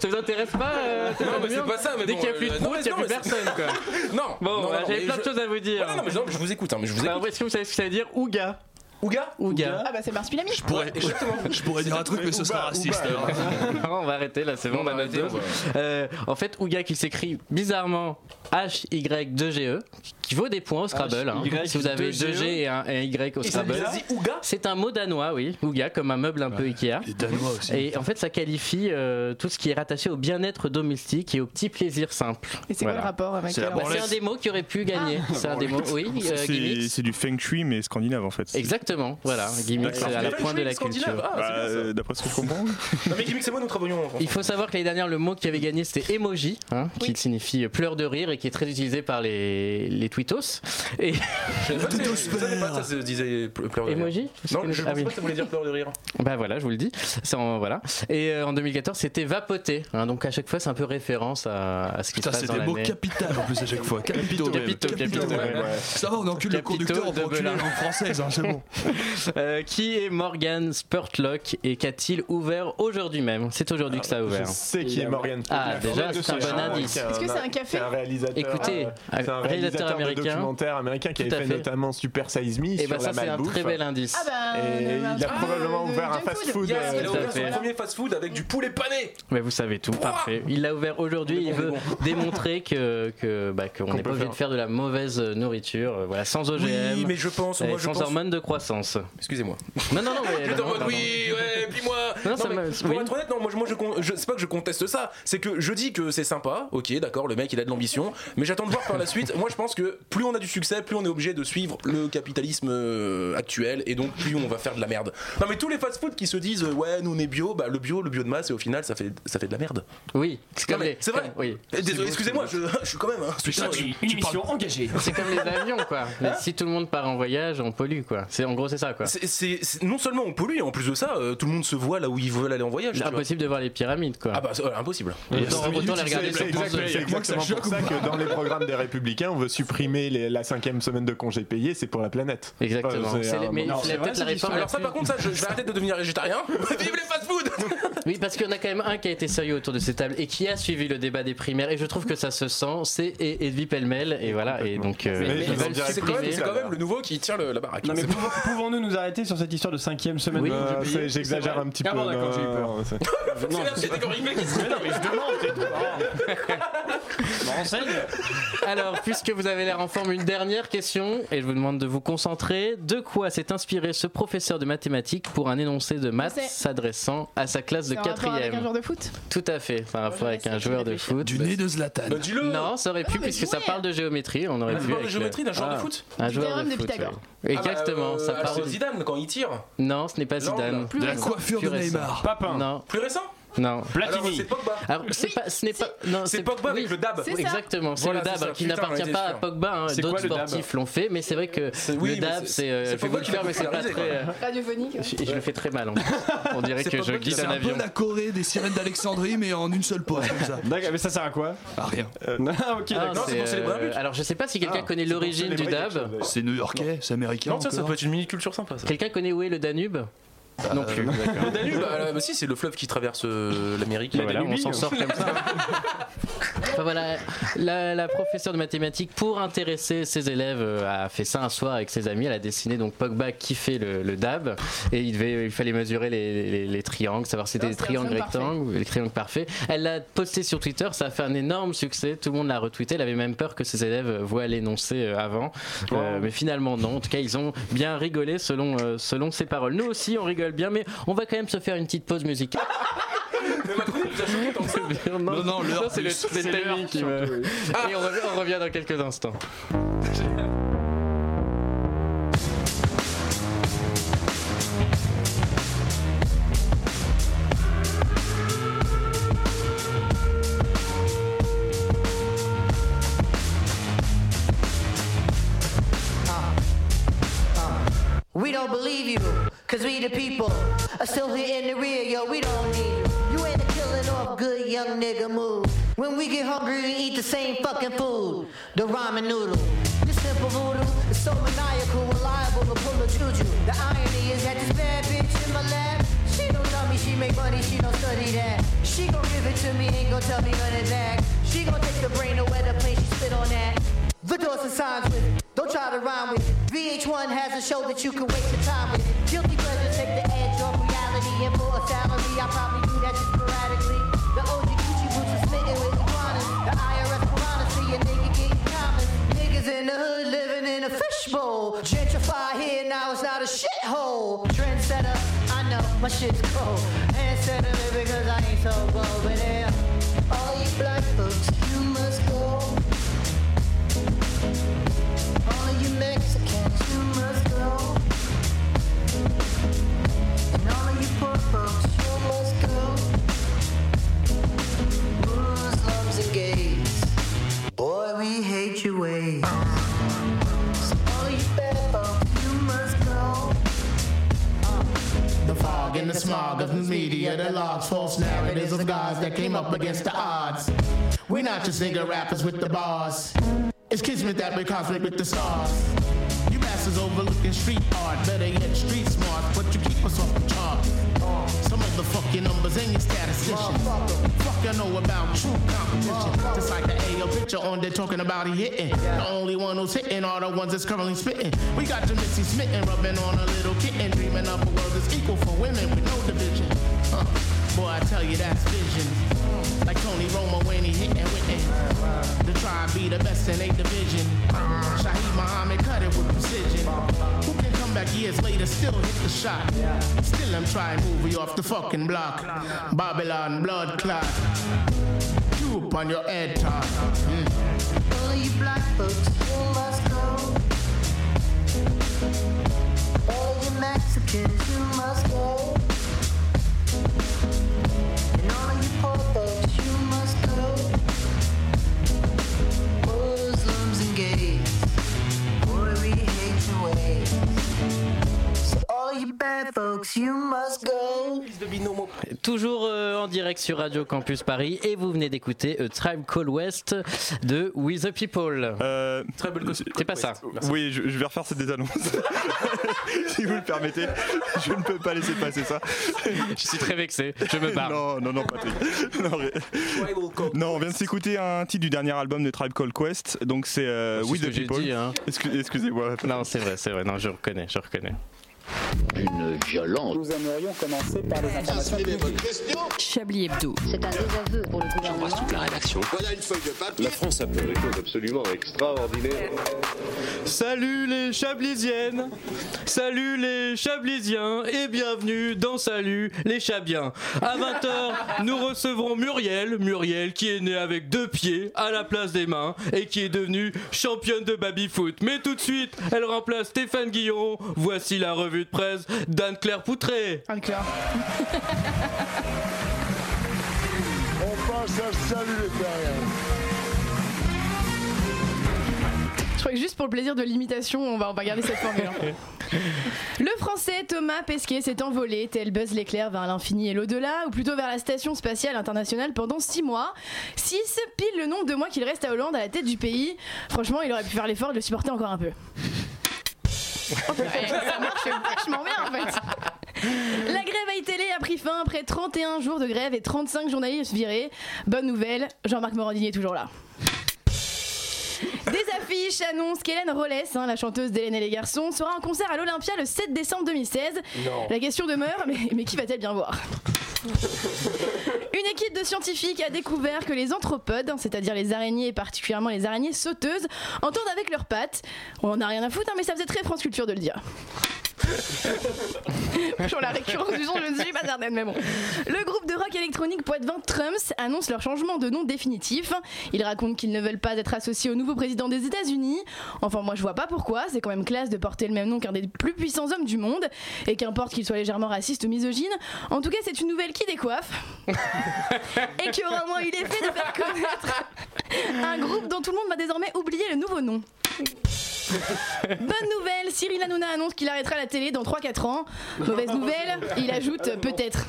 Ça vous intéresse pas euh, Non, mais c'est pas ça, mais Dès bon, qu'il n'y a plus de il n'y a plus c'est- personne, quoi. Non, Bon, j'avais plein de je- choses à vous dire. Ouais, non, mais, non, je vous écoute, hein, mais je vous Alors, écoute. est-ce que vous savez ce que ça veut dire Ouga? Ouga Ouga. Ah bah c'est Marsupilami. Je pourrais, je pourrais dire un truc, mais ce sera raciste. on va arrêter là, c'est bon, on va- Euh, en fait, Ouga qui s'écrit bizarrement H-Y-2-G-E, E, qui vaut des points au Scrabble. hein. H-Y-2-G-E. Si vous avez 2G et un, et un Y au Et Scrabble. C'est un mot danois, oui. Ouga, comme un meuble un peu Ikea. Les Danois aussi. Et en fait, ça qualifie euh, tout ce qui est rattaché au bien-être domestique et au petit plaisir simple. Et c'est Voilà. quoi le rapport avec C'est la euh, Bah, c'est un des mots qui aurait pu gagner. C'est un des mots, oui. euh, C'est du feng shui, mais scandinave en fait. Exactement, voilà. Gimmicks D'accord. c'est à la pointe de la culture. Ah, Bah, euh, D'après ce que je comprends. Non, mais Gimmick, c'est moi, nous travaillons en Il faut savoir que l'année dernière, le mot qui avait gagné, c'était emoji, hein, qui signifie pleurs de rire et qui est très utilisé par les, les tweetos. Et Je pas je savais pas ça se disait ple- pleurs de rire. emoji Vous Non, je ah pense oui. pas que ça voulait dire pleurs de rire. Bah voilà, je vous le dis. C'est voilà. Et euh, en 2014, c'était vapoter. hein, donc à chaque fois, c'est un peu référence à, à ce qui Putain, se passe c'est dans des mots l'année. capitales en plus à chaque fois. Capitaux. Capitaux, capitaux, ouais. Ça va, on encule le conducteur, on enculer la langue française, hein, c'est bon. Euh, qui est Morgan Spurtlock et qu'a-t-il ouvert aujourd'hui même? C'est aujourd'hui que ça a Je ouvert. sais qui est Morgan. Ah, Spurlock. déjà, De c'est un bon indice. Est-ce que c'est un café? C'est réalisateur. Écoutez, euh, un c'est un réalisateur réalisateur de américain. documentaire américain qui avait fait fait. notamment Super Size Me Et sur bah la ça, c'est un très bel indice. Ah bah. Et euh, il a probablement ouvert un fast-food. Yes, euh, il a ouvert son premier fast-food avec du poulet pané. Mais vous savez tout, parfait. Il l'a ouvert aujourd'hui. Il veut démontrer que que bah, qu'on n'est pas obligé de faire de la mauvaise nourriture, euh, voilà, sans OGM, Oui, mais je pense, et moi je sans pense. hormones de croissance. Excusez-moi. Non, non, non, mais non, oui, ouais, puis moi. Non, pour être honnête, non, moi, je- moi je, con- je- c'est pas que je conteste ça, c'est que je dis que c'est sympa, ok, d'accord, le mec il a de l'ambition, mais j'attends de voir par la suite. Moi je pense que plus on a du succès, plus on est obligé de suivre le capitalisme euh, actuel et donc plus on va faire de la merde. Non, mais tous les fast-food qui se disent euh, ouais, nous on est bio, bah le bio, le bio de masse, et au final ça fait, ça fait de la merde. Oui, c'est Non, comme mais les. c'est vrai. Oui. Eh, Désolé, excusez-moi, je, je suis quand même. hein, Putain, tu- Une tu parles- engagée. C'est comme les avions, quoi. Mais si tout le monde part en voyage, on pollue, quoi. C'est en gros, c'est ça, quoi. c'est- c'est- c'est- non seulement on pollue, et en plus de ça, euh, tout le monde se voit là où ils veulent aller en voyage. C'est impossible de voir les pyramides, quoi. Ah bah c'est- euh, impossible. Autant, autant les regarder sur France exact- 2. c'est moi que ça exactement choque pour ou ça pas que dans les programmes des Républicains, on veut supprimer les- la cinquième semaine de congé payé, c'est pour la planète. Exactement. Enfin, C'est les- un- mais c'est peut-être la réforme. Alors ça par contre ça je, je vais arrêter de devenir végétarien. Vive les fast-food Oui, parce qu'il y en a quand même un qui a été sérieux autour de cette table et qui a suivi le débat des primaires. Et je trouve que ça se sent. C'est E- Edwy Pellemel. Et voilà. Et donc, euh, Mais ils veulent dirai C'est quand, même- supprimer. c'est quand même le nouveau qui tient le- la baraque. Non mais C'est- pouvons- pouvons-nous nous arrêter sur cette histoire de cinquième semaine Oui. de Euh, c'est- payé J'exagère un petit Ah peu. bon, d'accord, j'ai eu peur. non, c'est- Non, C'est la catégorie mec qui se- mais non, mais je demande, c'est tout. Ah. Je me renseigne. Alors, puisque vous avez l'air en forme, une dernière question. Et je vous demande de vous concentrer. De quoi s'est inspiré ce professeur de mathématiques pour un énoncé de maths s'adressant à sa classe de avec un quatrième joueur de foot Tout à fait. Un rapport avec un sais, joueur de foot. Du nez de Zlatan. Bah dis-le Non, ça aurait pu, mais puisque ça parle de géométrie. On aurait pu. de géométrie d'un joueur de Ah, foot Un joueur théorème de foot. Ah bah, Exactement. euh, ça ah, parle. c'est Zidane quand il tire. Non, ce n'est pas Zidane. Plus De la coiffure de. Neymar. Papin. Non. Plus récent Non. Platini. c'est Pogba. Alors, c'est pas, ce n'est pas. Non, C'est Pogba avec le dab. C'est ça. Exactement, c'est Voilà, le dab ça. qui n'appartient pas à. Pogba. hein. D'autres sportifs l'ont fait, mais c'est vrai que oui, le dab, c'est- c'est. euh, le faire, mais c'est pas très. euh, Radiophonique. ouais. Je je le fais très mal. hein. On dirait que je Pogba qui glisse C'est un un avion. peu la Corée des sirènes d'Alexandrie, mais en une seule pause, comme ça. D'accord, mais ça sert à quoi? Ah, rien. Non, ok, Ah, d'accord. c'est, c'est pour célébrer un euh, but. Alors, je sais pas si quelqu'un Ah, connaît l'origine du dab. C'est new-yorkais, c'est américain. Non, tiens, ça peut être une mini culture sympa ça. Quelqu'un connaît où est le Danube? Non plus. Le Danube, bah, bah si, c'est le fleuve qui traverse euh, l'Amérique. Bah voilà, on s'en sort comme ça. Enfin, voilà, la, la professeure de mathématiques, pour intéresser ses élèves, euh, a fait ça un soir avec ses amis. Elle a dessiné donc Pogba qui fait le, le dab et il, devait, il fallait mesurer les, les- les triangles, savoir si c'était des triangles rectangles, les triangles parfaits. Elle l'a posté sur Twitter, ça a fait un énorme succès. Tout le monde l'a retweeté. Elle avait même peur que ses élèves voient l'énoncé euh, avant, Euh, mais finalement non. En tout cas, ils ont bien rigolé selon euh, selon ses paroles. Nous aussi, on rigole bien, mais on va quand même se faire une petite pause musicale. non, Non, non, l'heure c'est le, plus. c'est le timing qui me. Et on revient, on revient dans quelques instants. We don't believe you, cause we the people are still here in the rear, yo, we don't need you. You ain't killing off good young nigga move. When we get hungry, we eat the same fucking food, the ramen noodle. This simple voodoo is so maniacal, reliable to pull a juju. The irony is that this bad bitch in my lap, she don't tell me she make money, she don't study that. She gon' give it to me, ain't gon' tell me of that. She gon' take the brain where the plane she spit on that. The doors and signs with, don't try to rhyme with. VH1 has a show that you can waste your time with. Probably do that sporadically. The OG Gucci boots are smitten with iguanas. The IRS piranha see a nigga getting common. Niggas in the hood living in a fishbowl. Gentrify here, now it's not a shithole. Trendsetter, I know my shit's cold. Because I ain't so bold. All you black folks, you must go. All you Mexicans, you must go. And all you poor folks, Against the odds, we're not just nigga rappers with the bars. It's kismet that we cosmic with the stars. You masses overlooking street art, better yet street smart, but you keep us off the chart. The fuck your numbers and your statisticians. Fuck you know about true competition. Just like the AO picture on there talking about he hitting. The only one who's hitting are the ones that's currently spitting. We got your smitten, rubbing on a little kitten, dreaming up a world that's equal for women with no division. Boy, I tell you that's vision. Like Tony Romo when he hitting Whitney. The tribe be the best in eight division. Shaheed Muhammad cut it with precision. Come back years later, still hit the shot? Still I'm trying to move you off the fucking block. Babylon blood clot. You on your head top. Mm. All you black folks, you must go. All you Mexicans, you must go. And all you poor you bad folks, you must go. Toujours euh, en direct sur Radio Campus Paris et vous venez d'écouter A Tribe Call West de We the People. Très belle C'est pas ça. Oui, je, je vais refaire cette annonces. si vous le permettez, je ne peux pas laisser passer ça. Je suis très vexé, je me barre. Non, non, non, Patrick. Non, ré- non, on vient de s'écouter un titre du dernier album de Tribe Called Quest, donc c'est euh, ce the People. hein. Excu- Excusez-moi. Non, c'est vrai, c'est vrai. Non, je reconnais, je reconnais. D'une violence. Nous aimerions commencer par les informations publiques. Chablis Hebdo. C'est un désaveu pour le gouvernement. toute la rédaction. Voilà une feuille de papier. La France a fait des choses absolument extraordinaires. Salut les Chablisiennes, salut les Chablisiens et bienvenue dans Salut les Chabiens. À 20h, nous recevrons Muriel, Muriel qui est née avec deux pieds à la place des mains et qui est devenue championne de baby-foot. Mais tout de suite, elle remplace Stéphane Guillon. Voici la revue de presse d'Anne-Claire Poutré. Anne-Claire. pas ça. Salut les terriens. Je crois que juste pour le plaisir de l'imitation, on va, on va garder cette formule. hein. Le français Thomas Pesquet s'est envolé, tel Buzz l'éclair vers l'infini et l'au-delà, ou plutôt vers la station spatiale internationale pendant 6 mois. 6, pile le nombre de mois qu'il reste à Hollande à la tête du pays. Franchement, il aurait pu faire l'effort de le supporter encore un peu. Ouais, ça marche vachement bien en fait. La grève à télé a pris fin après 31 jours de grève et 35 journalistes virés. Bonne nouvelle, Jean-Marc Morandini est toujours là. Des affiches annoncent qu'Hélène Rollès, hein, la chanteuse d'Hélène et les garçons, sera en concert à l'Olympia le 7 décembre 2016. Non. La question demeure, mais, mais qui va-t-elle bien voir? Une équipe de scientifiques a découvert que les anthropodes, c'est-à-dire les araignées et particulièrement les araignées sauteuses, entendent avec leurs pattes. On en a rien à foutre, hein, mais ça faisait très France Culture de le dire. Sur la récurrence du son, je ne suis pas certaine, mais bon. Le groupe de rock électronique Poitvin Trumps annonce leur changement de nom définitif. Ils racontent qu'ils ne veulent pas être associés au nouveau président des États-Unis. Enfin, moi je vois pas pourquoi, c'est quand même classe de porter le même nom qu'un des plus puissants hommes du monde. Et qu'importe qu'il soit légèrement raciste ou misogyne, en tout cas, c'est une nouvelle qui décoiffe. et qui aura au moins eu l'effet de faire connaître un groupe dont tout le monde va désormais oublier le nouveau nom. Bonne nouvelle, Cyril Hanouna annonce qu'il arrêtera la télé dans 3-4 ans. Mauvaise nouvelle, il ajoute peut-être.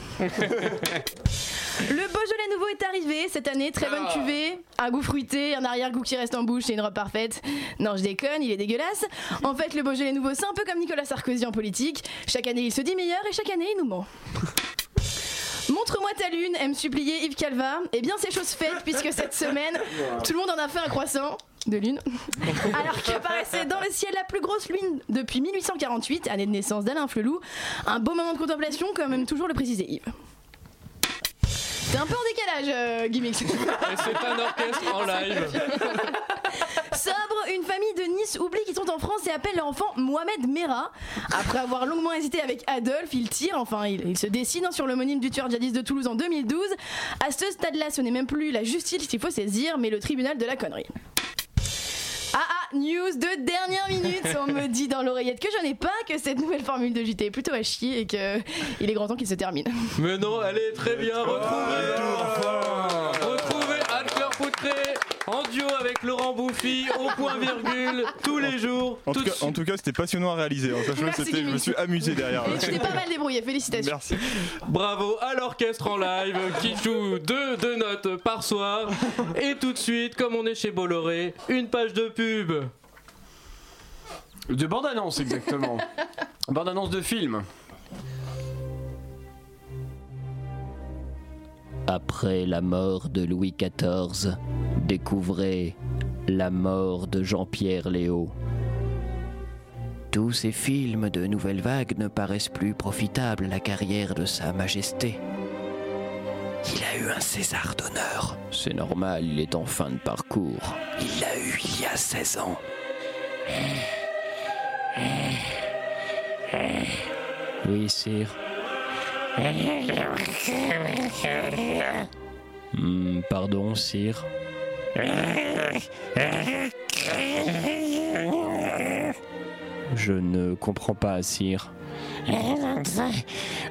Le Beaujolais nouveau est arrivé cette année, très bonne cuvée, un goût fruité, un arrière-goût qui reste en bouche et une robe parfaite. Non, je déconne, il est dégueulasse. En fait, le Beaujolais nouveau, c'est un peu comme Nicolas Sarkozy en politique. Chaque année, il se dit meilleur et chaque année, il nous ment. Montre-moi ta lune, aime supplier Yves Calva. Eh bien, c'est chose faite puisque cette semaine, tout le monde en a fait un croissant de lune. Alors que paraissait dans le ciel la plus grosse lune depuis 1848, année de naissance d'Alain Flelou. Un beau moment de contemplation, comme aime toujours le préciser Yves. C'est un peu en décalage, euh, c'est un orchestre en live. Sobre, une famille de Nice oublie qu'ils sont en France et appelle leur enfant Mohamed Merah. Après avoir longuement hésité avec Adolphe, il tire, enfin il, il se décide hein, sur l'homonyme du tueur djihadiste de Toulouse en 2012. À ce stade-là, ce n'est même plus la justice qu'il faut saisir, mais le tribunal de la connerie. Ah ah, news de dernière minute, on me dit dans l'oreillette que je n'ai pas, que cette nouvelle formule de JT est plutôt à chier et que il est grand temps qu'il se termine. Mais non, elle est très bien retrouvée. En duo avec Laurent Bouffi au point virgule tous les jours. En tout, cas, en tout cas, c'était passionnant à réaliser. hein. Merci, je me suis amusé derrière. Et tu t'es pas mal débrouillé, félicitations. Merci. Bravo à l'orchestre en live qui joue deux, deux notes par soir. Et tout de suite, comme on est chez Bolloré, une page de pub. De bande-annonce, exactement. bande-annonce de film. Après la mort de Louis XIV, découvrez la mort de Jean-Pierre Léo. Tous ces films de nouvelle vague ne paraissent plus profitables à la carrière de Sa Majesté. Il a eu un César d'honneur. C'est normal, il est en fin de parcours. Il l'a eu il y a 16 ans. Oui, sire. Hmm, pardon, sire. Je ne comprends pas, sire.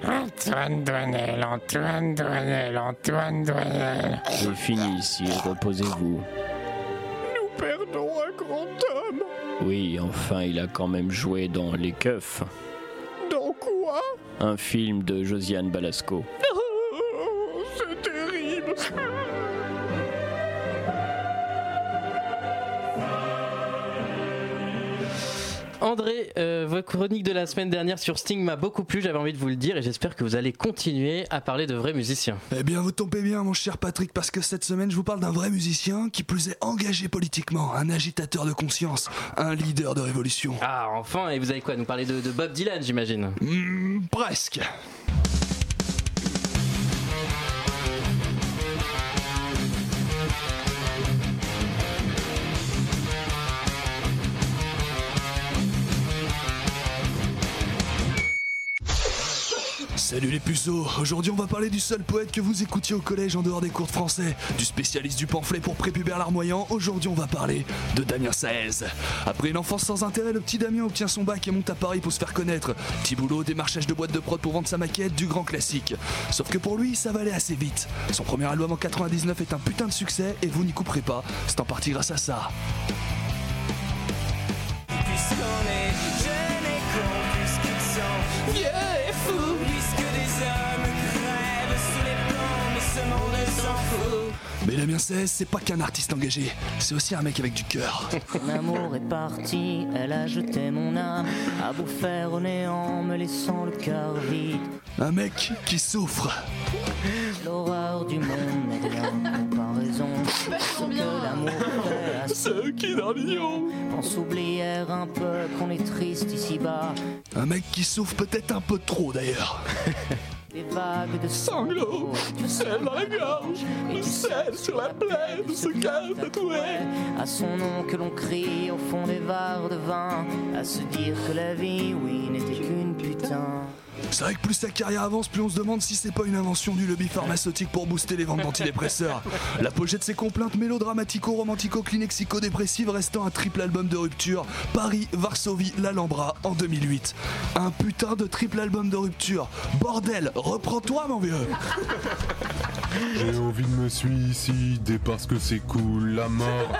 Antoine Douanel, Antoine Douanel, Antoine Douanel. J'ai fini, sire. Reposez-vous. Nous perdons un grand homme. Oui, enfin, il a quand même joué dans Les Keufs, un film de Josiane Balasco. Chronique de la semaine dernière sur Sting m'a beaucoup plu, j'avais envie de vous le dire et j'espère que vous allez continuer à parler de vrais musiciens. Eh bien, vous tombez bien, mon cher Patrick, parce que cette semaine, je vous parle d'un vrai musicien qui plus est engagé politiquement, un agitateur de conscience, un leader de révolution. Ah, enfin, et vous avez quoi Nous parler de, de Bob Dylan, j'imagine? Hmm, presque. Salut les puceaux, aujourd'hui on va parler du seul poète que vous écoutiez au collège en dehors des cours de français, du spécialiste du pamphlet pour prépubère larmoyant, aujourd'hui on va parler de Damien Saez. Après une enfance sans intérêt, le petit Damien obtient son bac et monte à Paris pour se faire connaître. Petit boulot, démarchage de boîtes de prod pour vendre sa maquette, du grand classique. Sauf que pour lui, ça va aller assez vite. Son premier album en 99 est un putain de succès et vous n'y couperez pas, c'est en partie grâce à ça. Mais Damien Saez, c'est pas qu'un artiste engagé, c'est aussi un mec avec du cœur. Mon amour est parti, elle a jeté mon âme à vous faire au néant, me laissant le cœur vide. Un mec qui souffre. L'horreur du monde n'est rien en comparaison. Ce que l'amour qui dormiront. Pense oublier un peu qu'on est triste ici-bas. Un mec qui souffre peut-être un peu trop d'ailleurs. Des vagues de sanglots me sèvent dans la gorge, me scellent sur la plaie de ce cœur tatoué. À son nom que l'on crie au fond des vares de vin, à se dire que la vie, oui, n'était qu'une putain. C'est vrai que plus sa carrière avance, plus on se demande si c'est pas une invention du lobby pharmaceutique pour booster les ventes d'antidépresseurs. L'apogée de ses complaintes mélodramatico-romantico-clinixico-dépressives restant un triple album de rupture, Paris, Varsovie, l'Alhambra en 2008. Un putain de triple album de rupture. Bordel, reprends-toi mon vieux J'ai envie de me suicider parce que c'est cool, la mort.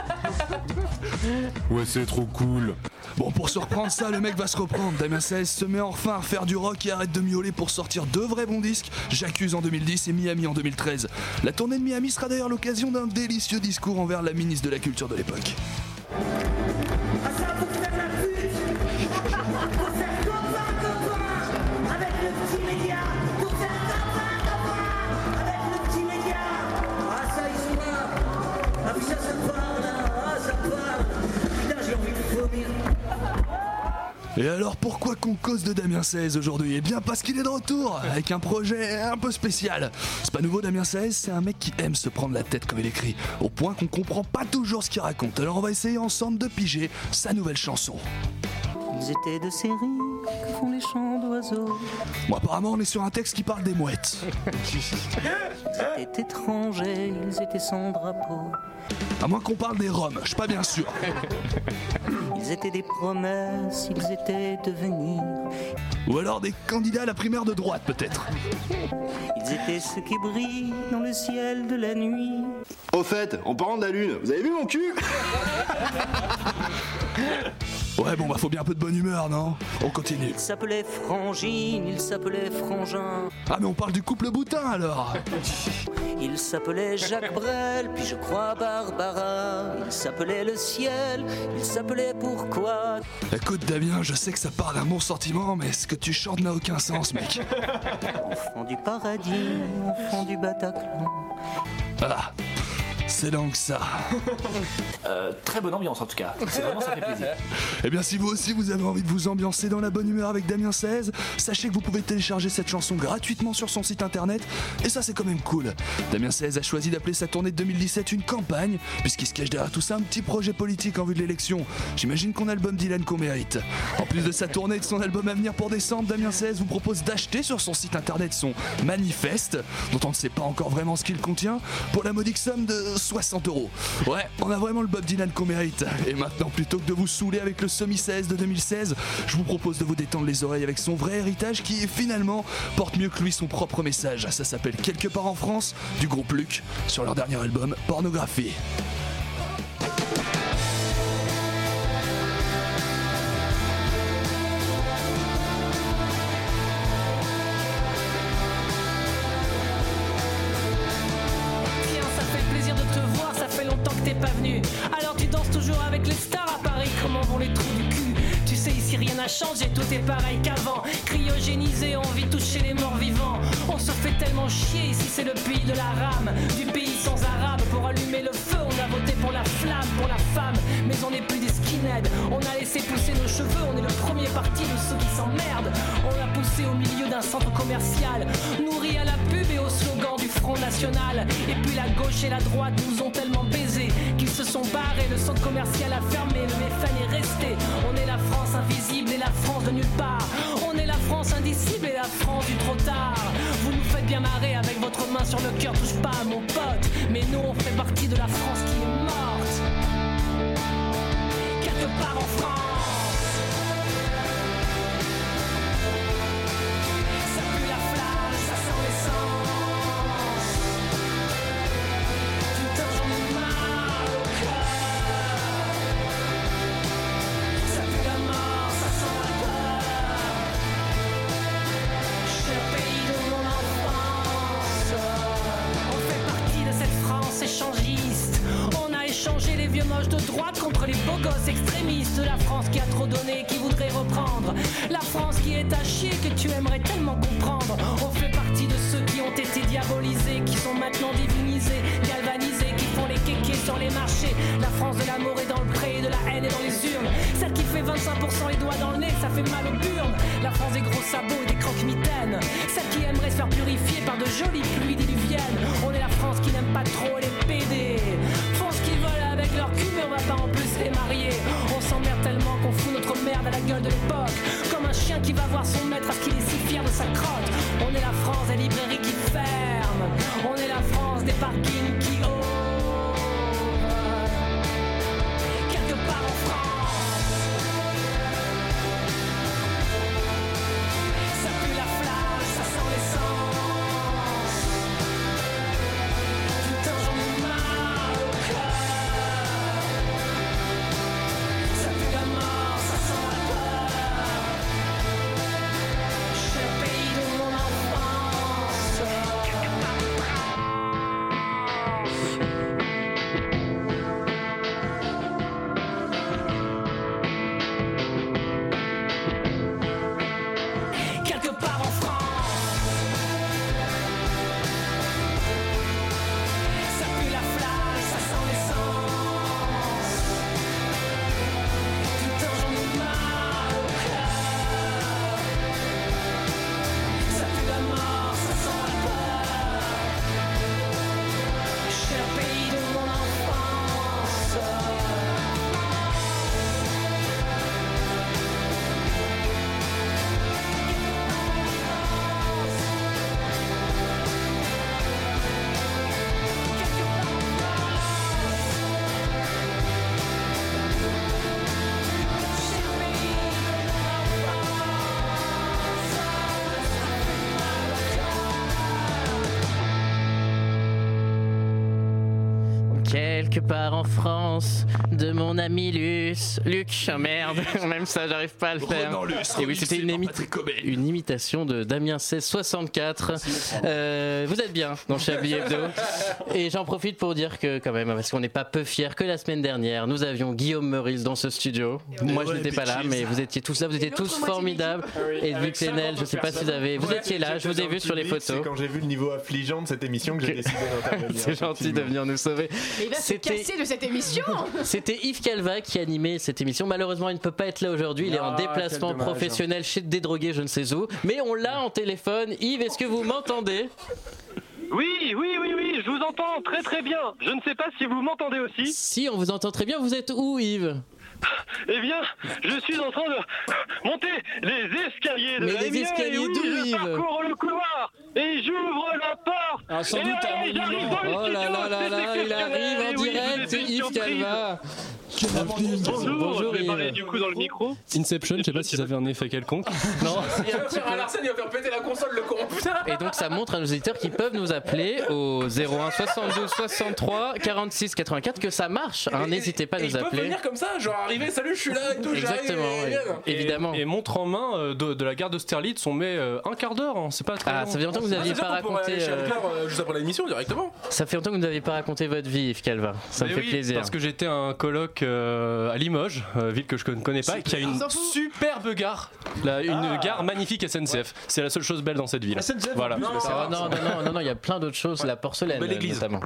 Ouais, c'est trop cool. Bon, pour se reprendre ça, le mec va se reprendre. Damien Saez se met enfin à faire du rock et arrête de miauler pour sortir deux vrais bons disques, J'accuse en 2010 et Miami en 2013. La tournée de Miami sera d'ailleurs l'occasion d'un délicieux discours envers la ministre de la Culture de l'époque. Et alors pourquoi qu'on cause de Damien 16 aujourd'hui? Eh bien parce qu'il est de retour avec un projet un peu spécial. C'est pas nouveau Damien 16, c'est un mec qui aime se prendre la tête comme il écrit, au point qu'on comprend pas toujours ce qu'il raconte. Alors on va essayer ensemble de piger sa nouvelle chanson. Que font les chants d'oiseaux. Bon apparemment on est sur un texte qui parle des mouettes. Ils étaient étrangers, ils étaient sans drapeau. À moins qu'on parle des Roms, je suis pas bien sûr. Ils étaient des promesses, ils étaient devenir. Ou alors des candidats à la primaire de droite peut-être. Ils étaient ceux qui brillent dans le ciel de la nuit. Au fait, en parlant de la lune, vous avez vu mon cul? Ouais bon bah faut bien un peu de bonne humeur non? On continue. Ils s'appelaient Frangine, ils s'appelaient Frangin. Ah mais on parle du couple boutin alors Il s'appelait Jacques Brel, puis je crois Barbara. Il s'appelait le ciel, il s'appelait pourquoi? Écoute Damien, je sais que ça part d'un bon sentiment, mais ce que tu chantes n'a aucun sens mec. Enfant du paradis, enfant du Bataclan. Ah, c'est donc ça. Euh, très bonne ambiance en tout cas. C'est vraiment ça fait plaisir. Eh bien si vous aussi vous avez envie de vous ambiancer dans la bonne humeur avec Damien 16, sachez que vous pouvez télécharger cette chanson gratuitement sur son site internet, et ça c'est quand même cool. Damien 16 a choisi d'appeler sa tournée de 2017 une campagne, puisqu'il se cache derrière tout ça un petit projet politique en vue de l'élection. J'imagine qu'on a le Dylan qu'on mérite. En plus de sa tournée et de son album à venir pour décembre, Damien 16 vous propose d'acheter sur son site internet son manifeste, dont on ne sait pas encore vraiment ce qu'il contient, pour la modique somme de 60 euros. Ouais, on a vraiment le Bob Dylan qu'on mérite. Et maintenant, plutôt que de vous saouler avec le Semi 16 de 2016, je vous propose de vous détendre les oreilles avec son vrai héritage qui finalement porte mieux que lui son propre message. Ça s'appelle Quelque part en France du groupe Luc sur leur dernier album Pornographie. Rien n'a changé, tout est pareil qu'avant. Cryogénisé, on vit tous chez les morts vivants. On se fait tellement chier, ici c'est le pays de la rame. Du pays sans arabe, pour allumer le la flamme, pour la femme. Mais on n'est plus des skinheads, on a laissé pousser nos cheveux, on est le premier parti de ceux qui s'emmerdent. On l'a poussé au milieu d'un centre commercial, nourri à la pub et au slogan du Front National. Et puis la gauche et la droite nous ont tellement baisés qu'ils se sont barrés, le centre commercial a fermé, le méfan est resté. On est la France invisible et la France de nulle part. On est la France indicible et la France du trop tard bien marré avec votre main sur le cœur, touche pas à mon pote. Mais nous, on fait partie de la France qui est morte. Quelque part en France. De droite contre les beaux gosses extrémistes. La France qui a trop donné, qui voudrait reprendre. La France qui est à chier, que tu aimerais tellement comprendre. On fait partie de ceux qui ont été diabolisés, qui sont maintenant divinisés, galvanisés, qui font les kékés sur les marchés. La France de l'amour est dans le pré, de la haine est dans les urnes. Celle qui fait 25% les doigts dans le nez, ça fait mal aux burnes. La France des gros sabots et des croque-mitaines. Celle qui aimerait se faire purifier par de jolies pluies diluviennes. On est la France qui n'aime pas trop les PD. Leur mais on va pas en plus les marier. On s'emmerde tellement qu'on fout notre merde à la gueule de l'époque. Comme un chien qui va voir son maître parce qu'il est si fier de sa crotte. On est la France des librairies qui ferment. On est la France des parkings qui Quelque part en France, de mon ami Luce. Luc, ah, merde, même ça, j'arrive pas à le faire. Et oui, c'était une, Cobain. une imitation de Damien 1664. Euh, vous êtes bien dans Chablis Hebdo. Et j'en profite pour dire que, quand même, parce qu'on n'est pas peu fiers, que la semaine dernière, nous avions Guillaume Meurice dans ce studio. Moi, je n'étais pas là, mais vous étiez tous là, vous étiez tous formidables. Et Luc Plenel, je sais pas si vous avez. Vous étiez là, je vous ai vu sur les photos. C'est quand j'ai vu le niveau affligeant de cette émission que j'ai décidé d'intervenir. C'est gentil de venir nous sauver. Mais il va se casser de cette émission C'était Yves Calva qui animait cette émission. Malheureusement, il ne peut pas être là aujourd'hui. Il est en Ah, déplacement dommage. professionnel chez des drogués, je ne sais où. Mais on l'a en téléphone. Yves, est-ce que vous m'entendez? Oui, oui, oui, oui, je vous entends très très bien. Je ne sais pas si vous m'entendez aussi. Si, on vous entend très bien. Vous êtes où, Yves? Eh bien, je suis en train de monter les escaliers de Mais la les escaliers oui, d'où, je Yves? parcours le couloir et j'ouvre la porte. Ah, sans et doute j'arrive dans le Oh là studio, là là il arrive en oui, direct, Yves. Calva. Bonjour, Bonjour, je vais parler du coup dans le micro. Inception, je sais pas si ça fait un effet quelconque. Non. Tiens, Larsen, il va faire péter la console, le con. Et donc ça montre à nos auditeurs qui peuvent nous appeler au 01 72 63 46 84 que ça marche. hein. N'hésitez pas à nous ils peuvent appeler. venir comme ça, genre arriver, salut, je suis là et tout, Exactement, et- et- évidemment. Et, et montre en main euh, de, de la gare de Sterlitz, on met euh, un quart d'heure, hein, c'est pas très Ah, long. ça fait longtemps que vous n'aviez C'est-à-dire pas raconté. euh, euh, juste après l'émission directement. Ça fait longtemps que vous n'avez pas raconté votre vie, Yves Calva. Ça me fait plaisir. Parce que j'étais à un colloque euh, à Limoges, euh, ville que je ne connais pas, qui a une superbe gare. Là, une Ah. gare magnifique SNCF. C'est la seule chose belle dans cette ville. SNCF, en Voilà. plus, non, non, non, non, non, il y a plein d'autres choses. La porcelaine, Belle euh, église. notamment.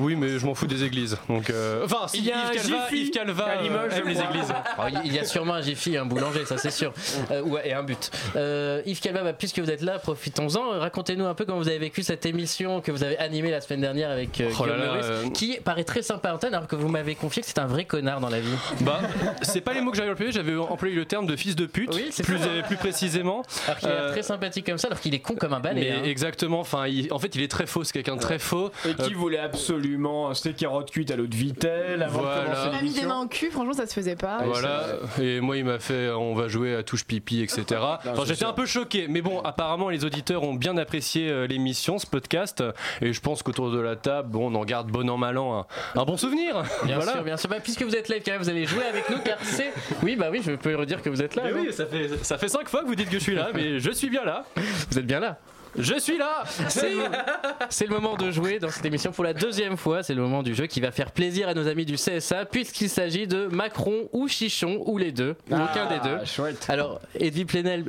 Oui, mais je m'en fous des églises. Donc, euh, enfin, Il y a un Yves Calva, Jiffy Yves Calva à Limoges, aime les églises. Alors, il y a sûrement un Jiffy, un boulanger, ça c'est sûr. Euh, ouais, et un but. Euh, Yves Calva, bah, puisque vous êtes là, profitons-en. Racontez-nous un peu comment vous avez vécu cette émission que vous avez animée la semaine dernière avec euh, Oh là Guillaume là, Meurice, euh, qui paraît très sympa à antenne, alors que vous m'avez confié que c'est un vrai connard dans la vie. Bah, c'est pas les mots que j'avais employés, j'avais employé le terme de fils de pute, Oui, plus, ça. plus précisément. Alors qu'il l'air Euh, très sympathique comme ça, alors qu'il est con comme un balai. mais hein. exactement, enfin, il- en fait, il est très faux, c'est quelqu'un de très faux. Et qui Euh, voulait absolument un steak carotte cuite à l'eau de Vitel avant Voilà. de a mis des mains au cul, franchement, ça se faisait pas. Voilà, et moi il m'a fait on va jouer à touche pipi, etc. Enfin, J'étais un peu choqué, mais bon, apparemment les auditeurs ont bien apprécié euh, l'émission, ce podcast, et je pense qu'autour de la table, bon, on en garde bon an, mal an un, un bon souvenir. Bien voilà. sûr, bien sûr. Bah, puisque vous êtes là, quand même, vous allez jouer avec nous, car c'est. Oui, bah oui, je peux redire que vous êtes là. Mais oui, ça fait, ça fait cinq fois que vous dites que je suis là, mais je suis bien là. Vous êtes bien là. Je suis là C'est le moment de jouer dans cette émission pour la deuxième fois. C'est le moment du jeu qui va faire plaisir à nos amis du CSA, puisqu'il s'agit de Macron ou Chichon, ou les deux, ou aucun des deux. Ah, chouette. Alors, Edwy Plenel,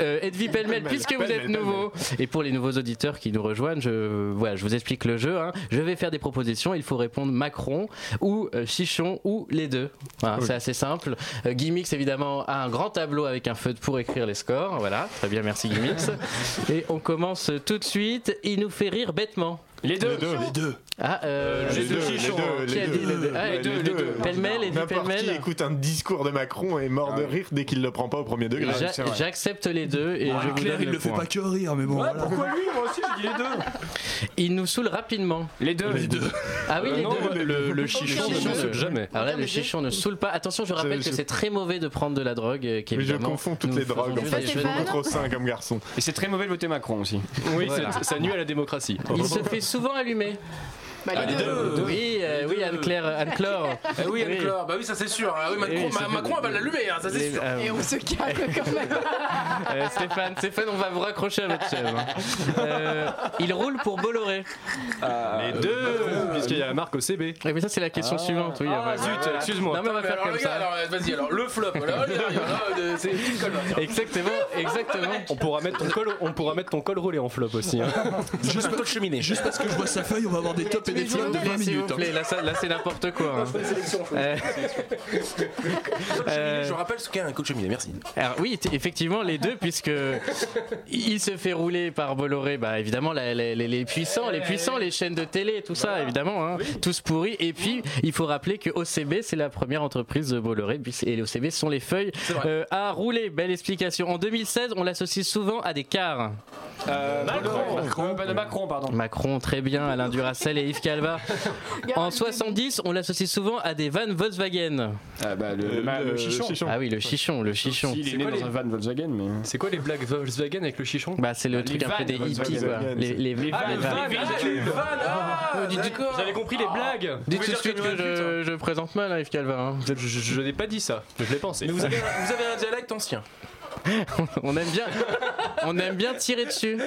euh, puisque vous êtes nouveau, et pour les nouveaux auditeurs qui nous rejoignent, je, voilà, je vous explique le jeu. hein. Je vais faire des propositions. Il faut répondre Macron ou euh, Chichon ou les deux. Voilà, C'est assez simple. Euh, Gimmix, évidemment, a un grand tableau avec un feutre pour écrire les scores. Voilà, très bien, merci Gimmix. et on commence tout de suite. Il nous fait rire bêtement. Les deux. Les deux. Ah, euh, Les deux, les deux, Qui les a deux. dit les deux Ah, les deux, les les deux. Pêle-mêle, Edwy N'importe qui écoute un discours de Macron et est mort de rire dès qu'il le prend pas au premier degré. J'accepte les deux et je vous Claire, donne il le le fait point. pas que rire, mais bon. voilà. Pourquoi lui? Moi aussi j'ai dit les deux. Il nous saoule rapidement. Les deux. Les deux. Ah oui, Euh, les non, deux. le, le chichon ne saoule le- jamais. Alors là, le chichon ne saoule pas. Attention, je rappelle que c'est très mauvais de prendre de la drogue. euh, Mais je confonds toutes les drogues. En fait, je suis trop sain comme garçon. Et c'est très mauvais de voter Macron aussi. Oui, ça nuit à la démocratie. Il se fait souvent allumer. Bah, les deux. Oui, euh, oui, Anne-Claire, Anne-Claire. Ah oui, Anne-Claire, bah oui, ça c'est sûr. Ah oui, Macron, Oui, fait- Macron elle va l'allumer, hein, ça c'est Les- sûr. euh, Et on se calme quand même. euh, Stéphane, Stéphane, on va vous raccrocher à votre chaise. hein. Euh, il roule pour Bolloré. Les deux, puisqu'il y a la marque OCB. Oui, mais ça, c'est la question suivante. Oui, Ah, zut, excuse-moi. Non, mais on va Mais faire alors, comme les ça. alors, vas-y, alors le flop. Là, là, euh, c'est Colbert. Exactement, exactement. On pourra mettre ton col, on pourra mettre ton col roulé en flop aussi. hein. Juste pas de cheminée. Juste parce que je vois sa feuille, on va avoir des tops et des flops de 20 S'il vous minutes. hein. là, c'est n'importe quoi. hein. Euh, euh, Je rappelle ce qu'est un coup de cheminée, merci. Alors oui, effectivement, les deux, puisque il se fait rouler par Bolloré, bah évidemment la- la- les, les puissants, les puissants, les chaînes de télé, tout ça, évidemment, hein, tous pourris. Et puis, il faut rappeler que OCB, c'est la première entreprise de Bolloré, et les OCB sont les feuilles euh, à rouler. Belle explication. En 2016, on l'associe souvent à des cars. Euh, Macron. Euh, pas de Macron, pardon. Macron, très bien, Alain Duracel et Yves Calva. En 70, on l'associe souvent à des vannes Volkswagen. Ah bah le, Euh, le, ma- le le chichon. chichon. Ah oui, le chichon, le chichon. S'il est C'est né quoi dans les- un van Volkswagen, mais. C'est quoi les blagues Volkswagen avec le chichon Bah c'est le Les truc un peu des hippies quoi. Les, les, les vannes, vannes. les vannes. Ah, les vannes, ah. J'avais compris les blagues. Dites tout de suite que je, présente mal, Yves Calva. hein. Je, n'ai pas dit ça, je l'ai pensé. Mais vous avez, un- vous avez un dialecte ancien. On aime bien, on aime bien tirer dessus.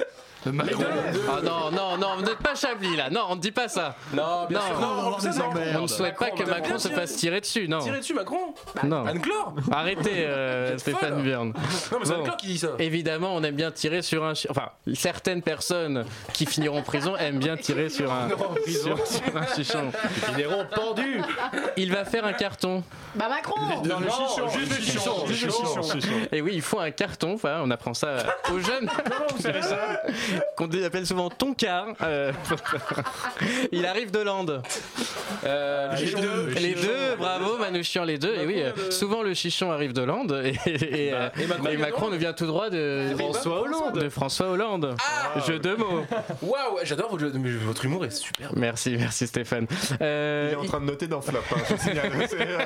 Ah non, non, non, vous n'êtes pas Chablis là. Non, on ne dit pas ça. Non, bien Non. sûr. On Non, ça, emmerdes. On ne souhaite pas que Macron, Macron se fasse tirer dessus, non. Tirer dessus, Macron Non. Anne-Claire Arrêtez, euh, Stéphane. Björn. Non, mais c'est Bon. Anne-Claire qui dit ça. Évidemment, on aime bien tirer sur un chi- Enfin, certaines personnes qui finiront en prison aiment bien tirer sur un, sur, sur un chichon. Ils finiront pendus. Il va faire un carton. Bah Macron Non, le chichon. juste le chichon, Juste le chichon. Et oui, il faut un carton. Enfin, on apprend ça aux jeunes. Comment vous savez ça qu'on appelle souvent Toncar. Euh, il arrive d'Hollande. Euh, les, deux, les deux, bravo Manouchian, les deux. Et oui, euh, souvent le chichon arrive d'Hollande et, et, euh, et Macron et vient Macron nous vient tout droit de François Hollande. De François Hollande. Jeu de mots. Waouh, j'adore votre, votre humour est super. Merci, merci Stéphane. Euh, Il est en train de noter dans Flop, hein, je signale. C'est, euh,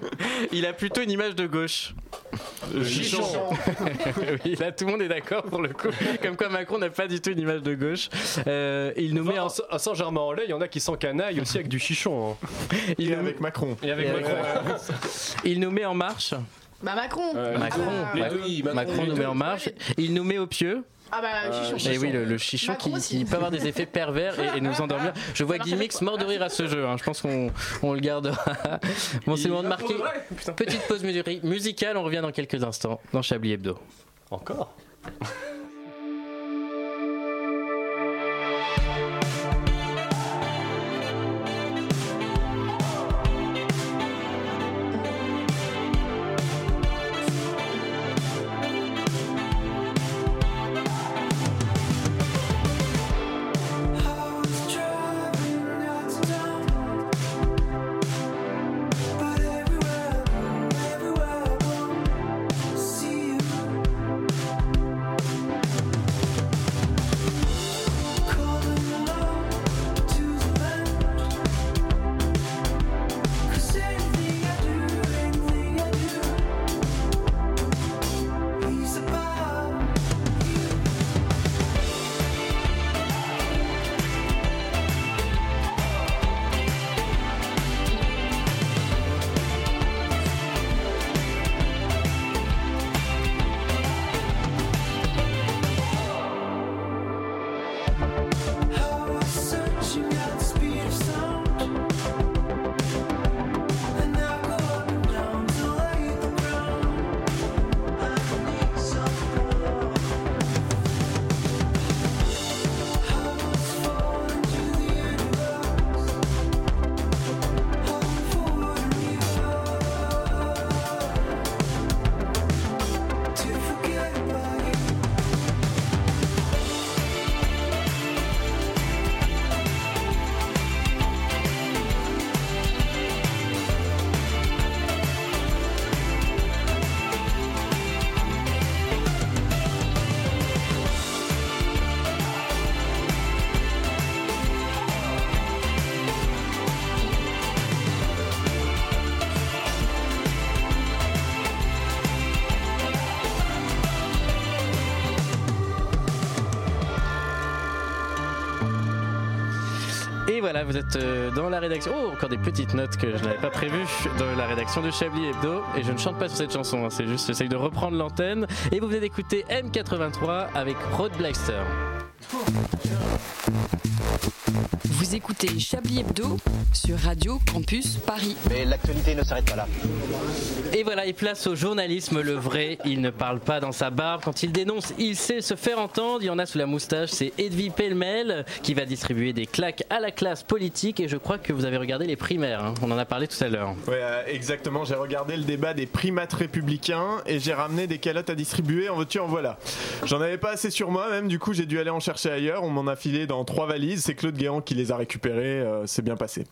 il a plutôt une image de gauche. Chichon. oui, là tout le monde est d'accord pour le coup. Comme quoi Macron n'a pas du tout une image de gauche. Euh, il nous met en, à Saint-Germain-en-Laye, il y en a qui s'encanaillent aussi avec du chichon. hein. il Et nous- avec Macron. Et avec Et Macron. il nous met en marche. Bah Macron Macron, Les Ma- deux, oui, Macron, Macron les nous met en marche. Il nous met au pieu. Ah bah chichon. Et oui, le, le chichon Macron qui, peut avoir des effets pervers et, et nous endormir. Je vois Gimmix mort de rire à ce jeu. hein. Je pense qu'on on le gardera. Bon, c'est le moment de marquer. Petite pause musi- musicale. On revient dans quelques instants dans Chablis Hebdo. Encore? Voilà, vous êtes euh, dans la rédaction. Oh, encore des petites notes que je n'avais pas prévues dans la rédaction de Chablis Hebdo. Et je ne chante pas sur cette chanson, hein, c'est juste, j'essaye de reprendre l'antenne. Et vous venez d'écouter M83 avec Road Blaster. Vous écoutez Chablis Hebdo sur Radio Campus Paris. Mais l'actualité ne s'arrête pas là. Et voilà, il place au journalisme le vrai. Il ne parle pas dans sa barbe. Quand il dénonce, il sait se faire entendre. Il y en a sous la moustache. C'est Edwy Pellemel qui va distribuer des claques à la classe politique. Et je crois que vous avez regardé les primaires. hein. On en a parlé tout à l'heure. Ouais, euh, exactement. J'ai regardé le débat des primates républicains et j'ai ramené des calottes à distribuer. En veux-tu, en voilà. J'en avais pas assez sur moi, même. Du coup, j'ai dû aller en chercher ailleurs. On m'en a filé dans trois valises. C'est Claude Guéant qui les a récupérées. euh, c'est bien passé.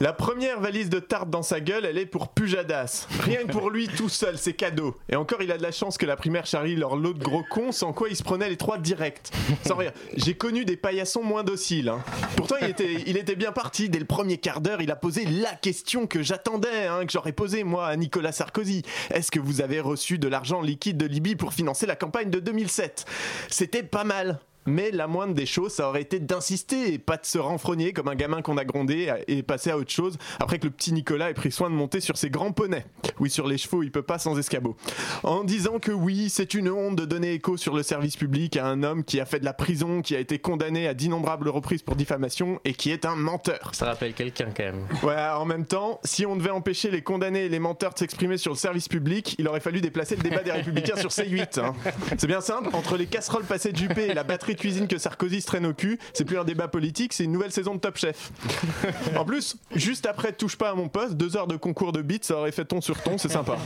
La première valise de tarte dans sa gueule, elle est pour Pujadas. Rien que pour lui, tout seul, c'est cadeau. Et encore, il a de la chance que la primaire charrie leur lot de gros cons, sans quoi ils se prenaient les trois directs. Sans rire. J'ai connu des paillassons moins dociles. hein. Pourtant, il était, il bien parti. Dès le premier quart d'heure, il a posé la question que j'attendais, hein, que j'aurais posée moi à Nicolas Sarkozy. Est-ce que vous avez reçu de l'argent liquide de Libye pour financer la campagne de 2007 C'était pas mal. Mais la moindre des choses, ça aurait été d'insister et pas de se renfrogner comme un gamin qu'on a grondé et passer à autre chose après que le petit Nicolas ait pris soin de monter sur ses grands poneys. Oui, sur les chevaux, il peut pas sans escabeau. En disant que oui, c'est une honte de donner écho sur le service public à un homme qui a fait de la prison, qui a été condamné à d'innombrables reprises pour diffamation et qui est un menteur. Ça rappelle quelqu'un quand même. Ouais, en même temps, si on devait empêcher les condamnés et les menteurs de s'exprimer sur le service public, il aurait fallu déplacer le débat des Républicains sur C8. hein. C'est bien simple, entre les casseroles passées de Juppé et la batterie cuisine que Sarkozy se traîne au cul, c'est plus un débat politique, c'est une nouvelle saison de Top Chef. En plus, juste après Touche pas à mon poste, deux heures de concours de beats, ça aurait fait ton sur ton, c'est sympa.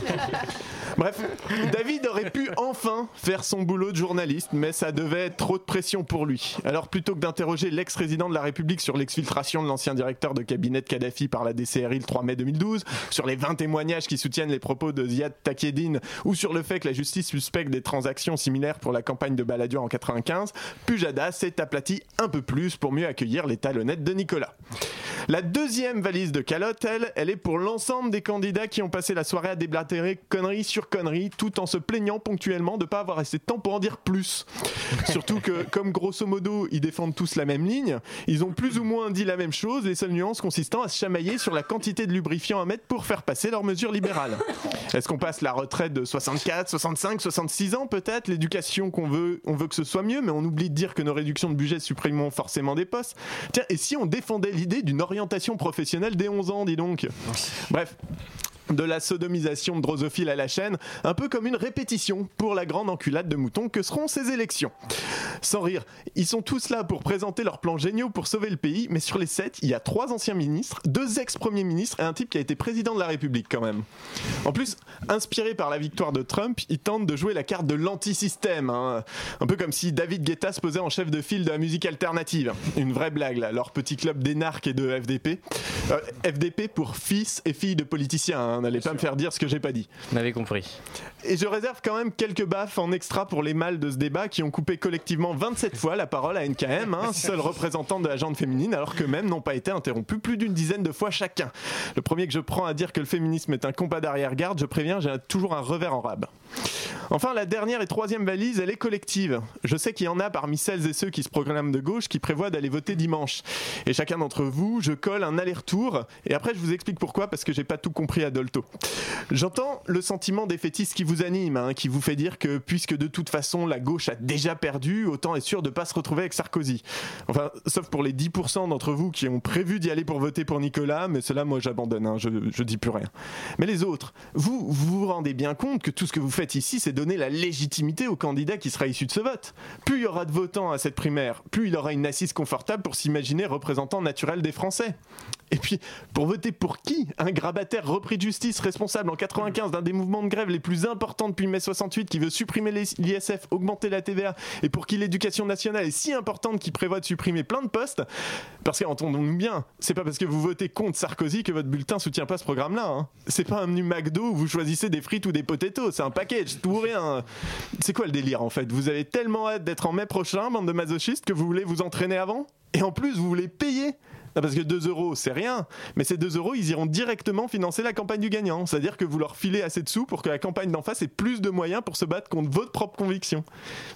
Bref, David aurait pu enfin faire son boulot de journaliste, mais ça devait être trop de pression pour lui. Alors plutôt que d'interroger l'ex-président de la République sur l'exfiltration de l'ancien directeur de cabinet de Kadhafi par la DCRI le 3 mai 2012, sur les 20 témoignages qui soutiennent les propos de Ziad Takieddine ou sur le fait que la justice suspecte des transactions similaires pour la campagne de Balladur en 95, Pujadas s'est aplati un peu plus pour mieux accueillir les talonnettes de Nicolas. La deuxième valise de calotte, elle, elle est pour l'ensemble des candidats qui ont passé la soirée à déblatérer conneries sur conneries, tout en se plaignant ponctuellement de ne pas avoir assez de temps pour en dire plus. Surtout que, comme grosso modo, ils défendent tous la même ligne, ils ont plus ou moins dit la même chose, les seules nuances consistant à se chamailler sur la quantité de lubrifiant à mettre pour faire passer leurs mesures libérales. Est-ce qu'on passe la retraite de 64, 65, 66 ans peut-être? L'éducation qu'on veut, on veut que ce soit mieux, mais on oublie de dire que nos réductions de budget supprimeront forcément des postes. Tiens, et si on défendait l'idée d'une orientation professionnelle dès 11 ans, dis donc? Bref, de la sodomisation de drosophile à la chaîne, un peu comme une répétition pour la grande enculade de moutons que seront ces élections. Sans rire, ils sont tous là pour présenter leurs plans géniaux pour sauver le pays, mais sur les sept, il y a trois anciens ministres, deux ex-premiers ministres et un type qui a été président de la République quand même. En plus, inspiré par la victoire de Trump, ils tentent de jouer la carte de l'anti-système, hein. un peu comme si David Guetta se posait en chef de file de la musique alternative. Une vraie blague là, leur petit club d'énarques et de FDP. Euh, FDP pour fils et filles de politiciens, hein. N'allez pas me faire dire ce que j'ai pas dit. On avait compris. Et je réserve quand même quelques baffes en extra pour les mâles de ce débat qui ont coupé collectivement 27 fois la parole à NKM, hein, seul représentant de la gente féminine, alors que même n'ont pas été interrompus plus d'une dizaine de fois chacun. Le premier que je prends à dire que le féminisme est un compas d'arrière-garde, je préviens, j'ai toujours un revers en rab. Enfin, la dernière et troisième valise, elle est collective. Je sais qu'il y en a parmi celles et ceux qui se proclament de gauche qui prévoient d'aller voter dimanche. Et chacun d'entre vous, je colle un aller-retour. Et après, je vous explique pourquoi, parce que j'ai pas tout compris à Dolto. J'entends le sentiment défaitiste qui vous anime, hein, qui vous fait dire que puisque de toute façon la gauche a déjà perdu, autant être sûr de pas se retrouver avec Sarkozy. Enfin, sauf pour les 10% d'entre vous qui ont prévu d'y aller pour voter pour Nicolas, mais cela, moi, j'abandonne, hein, je, je dis plus rien. Mais les autres, vous, vous vous rendez bien compte que tout ce que vous faites ici, c'est donner la légitimité au candidat qui sera issu de ce vote. Plus il y aura de votants à cette primaire, plus il aura une assise confortable pour s'imaginer représentant naturel des Français. Et puis, pour voter pour qui Un grabataire repris de justice responsable en 95 d'un des mouvements de grève les plus importants depuis mai 68 qui veut supprimer l'ISF, augmenter la TVA et pour qui l'éducation nationale est si importante qu'il prévoit de supprimer plein de postes Parce qu'entendons-nous bien, c'est pas parce que vous votez contre Sarkozy que votre bulletin soutient pas ce programme-là. hein. C'est pas un menu McDo où vous choisissez des frites ou des potatoes, c'est un package, tout ou rien. C'est quoi le délire en fait? Vous avez tellement hâte d'être en mai prochain, bande de masochistes, que vous voulez vous entraîner avant? Et en plus, vous voulez payer parce que 2 euros, c'est rien. Mais ces 2 euros, ils iront directement financer la campagne du gagnant. C'est-à-dire que vous leur filez assez de sous pour que la campagne d'en face ait plus de moyens pour se battre contre votre propre conviction.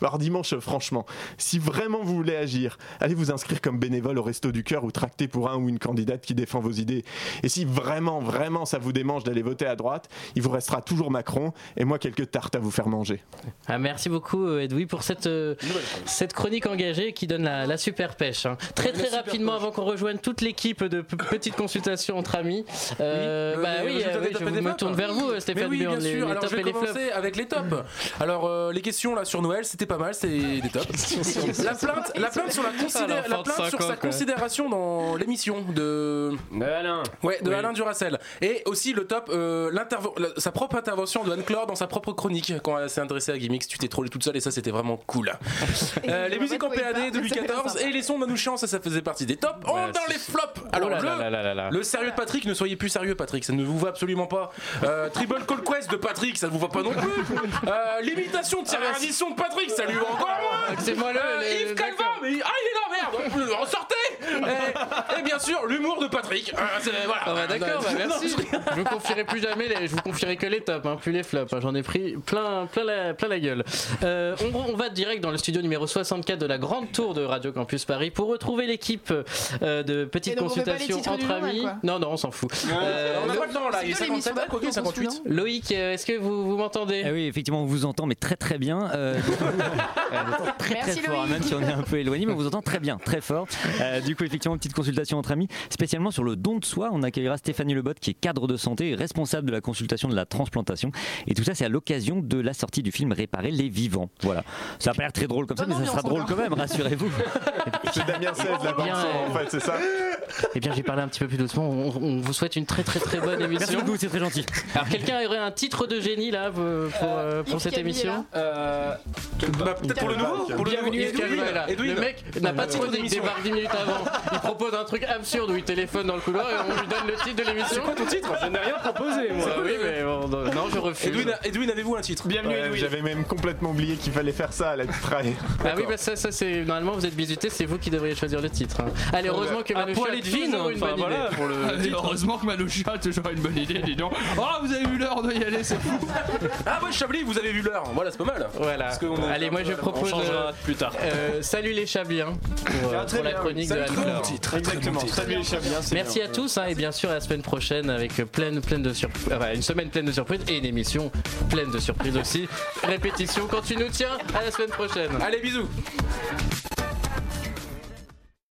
Alors dimanche, franchement, si vraiment vous voulez agir, allez vous inscrire comme bénévole au Resto du Cœur ou tracter pour un ou une candidate qui défend vos idées. Et si vraiment, vraiment ça vous démange d'aller voter à droite, il vous restera toujours Macron et moi quelques tartes à vous faire manger. Ah, merci beaucoup euh, Edoui pour cette, euh, cette chronique engagée qui donne la, la super pêche. hein. Très très rapidement avant qu'on rejoigne toute l'équipe de petites consultations entre amis. Euh, Le- bah oui, euh, oui, tops je me flops. tourne vers vous Mais Stéphane oui, Burn, bien sûr. les Alors, je et vais les commencer avec les tops. Alors euh, les questions là sur Noël, c'était pas mal, c'était des tops. la plainte, la plainte sur la, la de plainte sa considération dans l'émission de Alain. Ouais, de Oui. Alain Duracel. Et aussi le top, euh, sa propre intervention de Anne-Claire dans sa propre chronique quand elle s'est adressée à Gimmicks. Tu t'es trollé toute seule et ça c'était vraiment cool. Euh, les musiques en PAD de Louis XIV et les sons de Manouchian, ça, ça faisait partie des tops. On dans Alors Oh là le, là là sérieux de Patrick, ne soyez plus sérieux Patrick, ça ne vous va absolument pas. Euh, Tribal Call Quest de Patrick, ça ne vous va pas non plus. Euh, L'imitation de Thierry Ardisson de Patrick, ça lui va encore moins. C'est moi le- Euh, Yves Calva, mais ah il est là merde, ressortez et, bien sûr l'humour de Patrick. Euh, c'est- voilà. Ah bah d'accord, bah Non, merci. je vous confierai plus jamais, les- je vous confierai que les tops, hein, plus les flops. hein. J'en ai pris plein, plein, la, plein la gueule. Euh, on, on va direct dans le studio numéro 64 de la grande tour de Radio Campus Paris pour retrouver l'équipe euh, de petites Et donc, on fait pas les consultations titres du entre journal, amis. quoi. Non, non, on s'en fout. Euh, on n'a pas le temps là, c'est il est plutôt l'émission 57, ah, quoique, d'après, 58. on se Loïc, euh, est-ce que vous, vous m'entendez? Ah oui, effectivement, on vous entend, mais très très bien. Euh, on entend très très Merci, fort, Loïc. même si on est un peu éloigné, mais on vous entend très bien, très fort. Euh, du coup, effectivement, petite consultation entre amis, spécialement sur le don de soi. On accueillera Stéphanie Lebot, qui est cadre de santé et responsable de la consultation de la transplantation. Et tout ça, c'est à l'occasion de la sortie du film Réparer les vivants. Voilà. Ça a pas l'air très drôle comme ça, mais ça sera drôle quand même, rassurez-vous. C'est Damien 16 la bande euh, en fait, c'est ça Eh bien, j'ai parlé un petit peu plus doucement. On, on vous souhaite une très très très bonne émission. Merci beaucoup, c'est très gentil. Alors, quelqu'un aurait un titre de génie là pour, pour, euh, pour Yves cette émission Euh, bah, peut-être pour le nouveau, pour le. Bienvenue Edwin, Edwin, là. Edwin. Le mec n'a pas de titre d'émission. d'émission. Il débarque 10 minutes avant. Il propose un truc absurde où il téléphone dans le couloir et on lui donne le titre de l'émission. C'est quoi ton titre Je n'ai rien proposé, moi. Quoi oui, mais bon, non, non, je refuse. Edwin, Edwin, avez-vous un titre Bienvenue Ouais, Edwin. J'avais même complètement oublié qu'il fallait faire ça à la titraille. Ah oui, bah ça, ça c'est normalement vous êtes bisuté, c'est vous qui devriez choisir le titre. hein. Allez, heureusement que poil a toujours une bonne voilà, idée. pour le titre. heureusement que a toujours une bonne idée, dis donc. Oh, vous avez eu l'heure de y aller, c'est fou. Ah ouais, Chablis, vous avez vu l'heure. Voilà, c'est pas mal. Voilà. Allez, moi je on propose. changera euh, plus tard. euh, salut les Chablis hein, pour, euh, Ah, pour la chronique de bon titre. Exactement. Salut les Merci bien. à tous hein, et bien sûr à la semaine prochaine avec plein, plein de surprises. Enfin, une semaine pleine de surprises et une émission pleine de surprises aussi. Répétition quand tu nous tiens. À la semaine prochaine. Allez, bisous.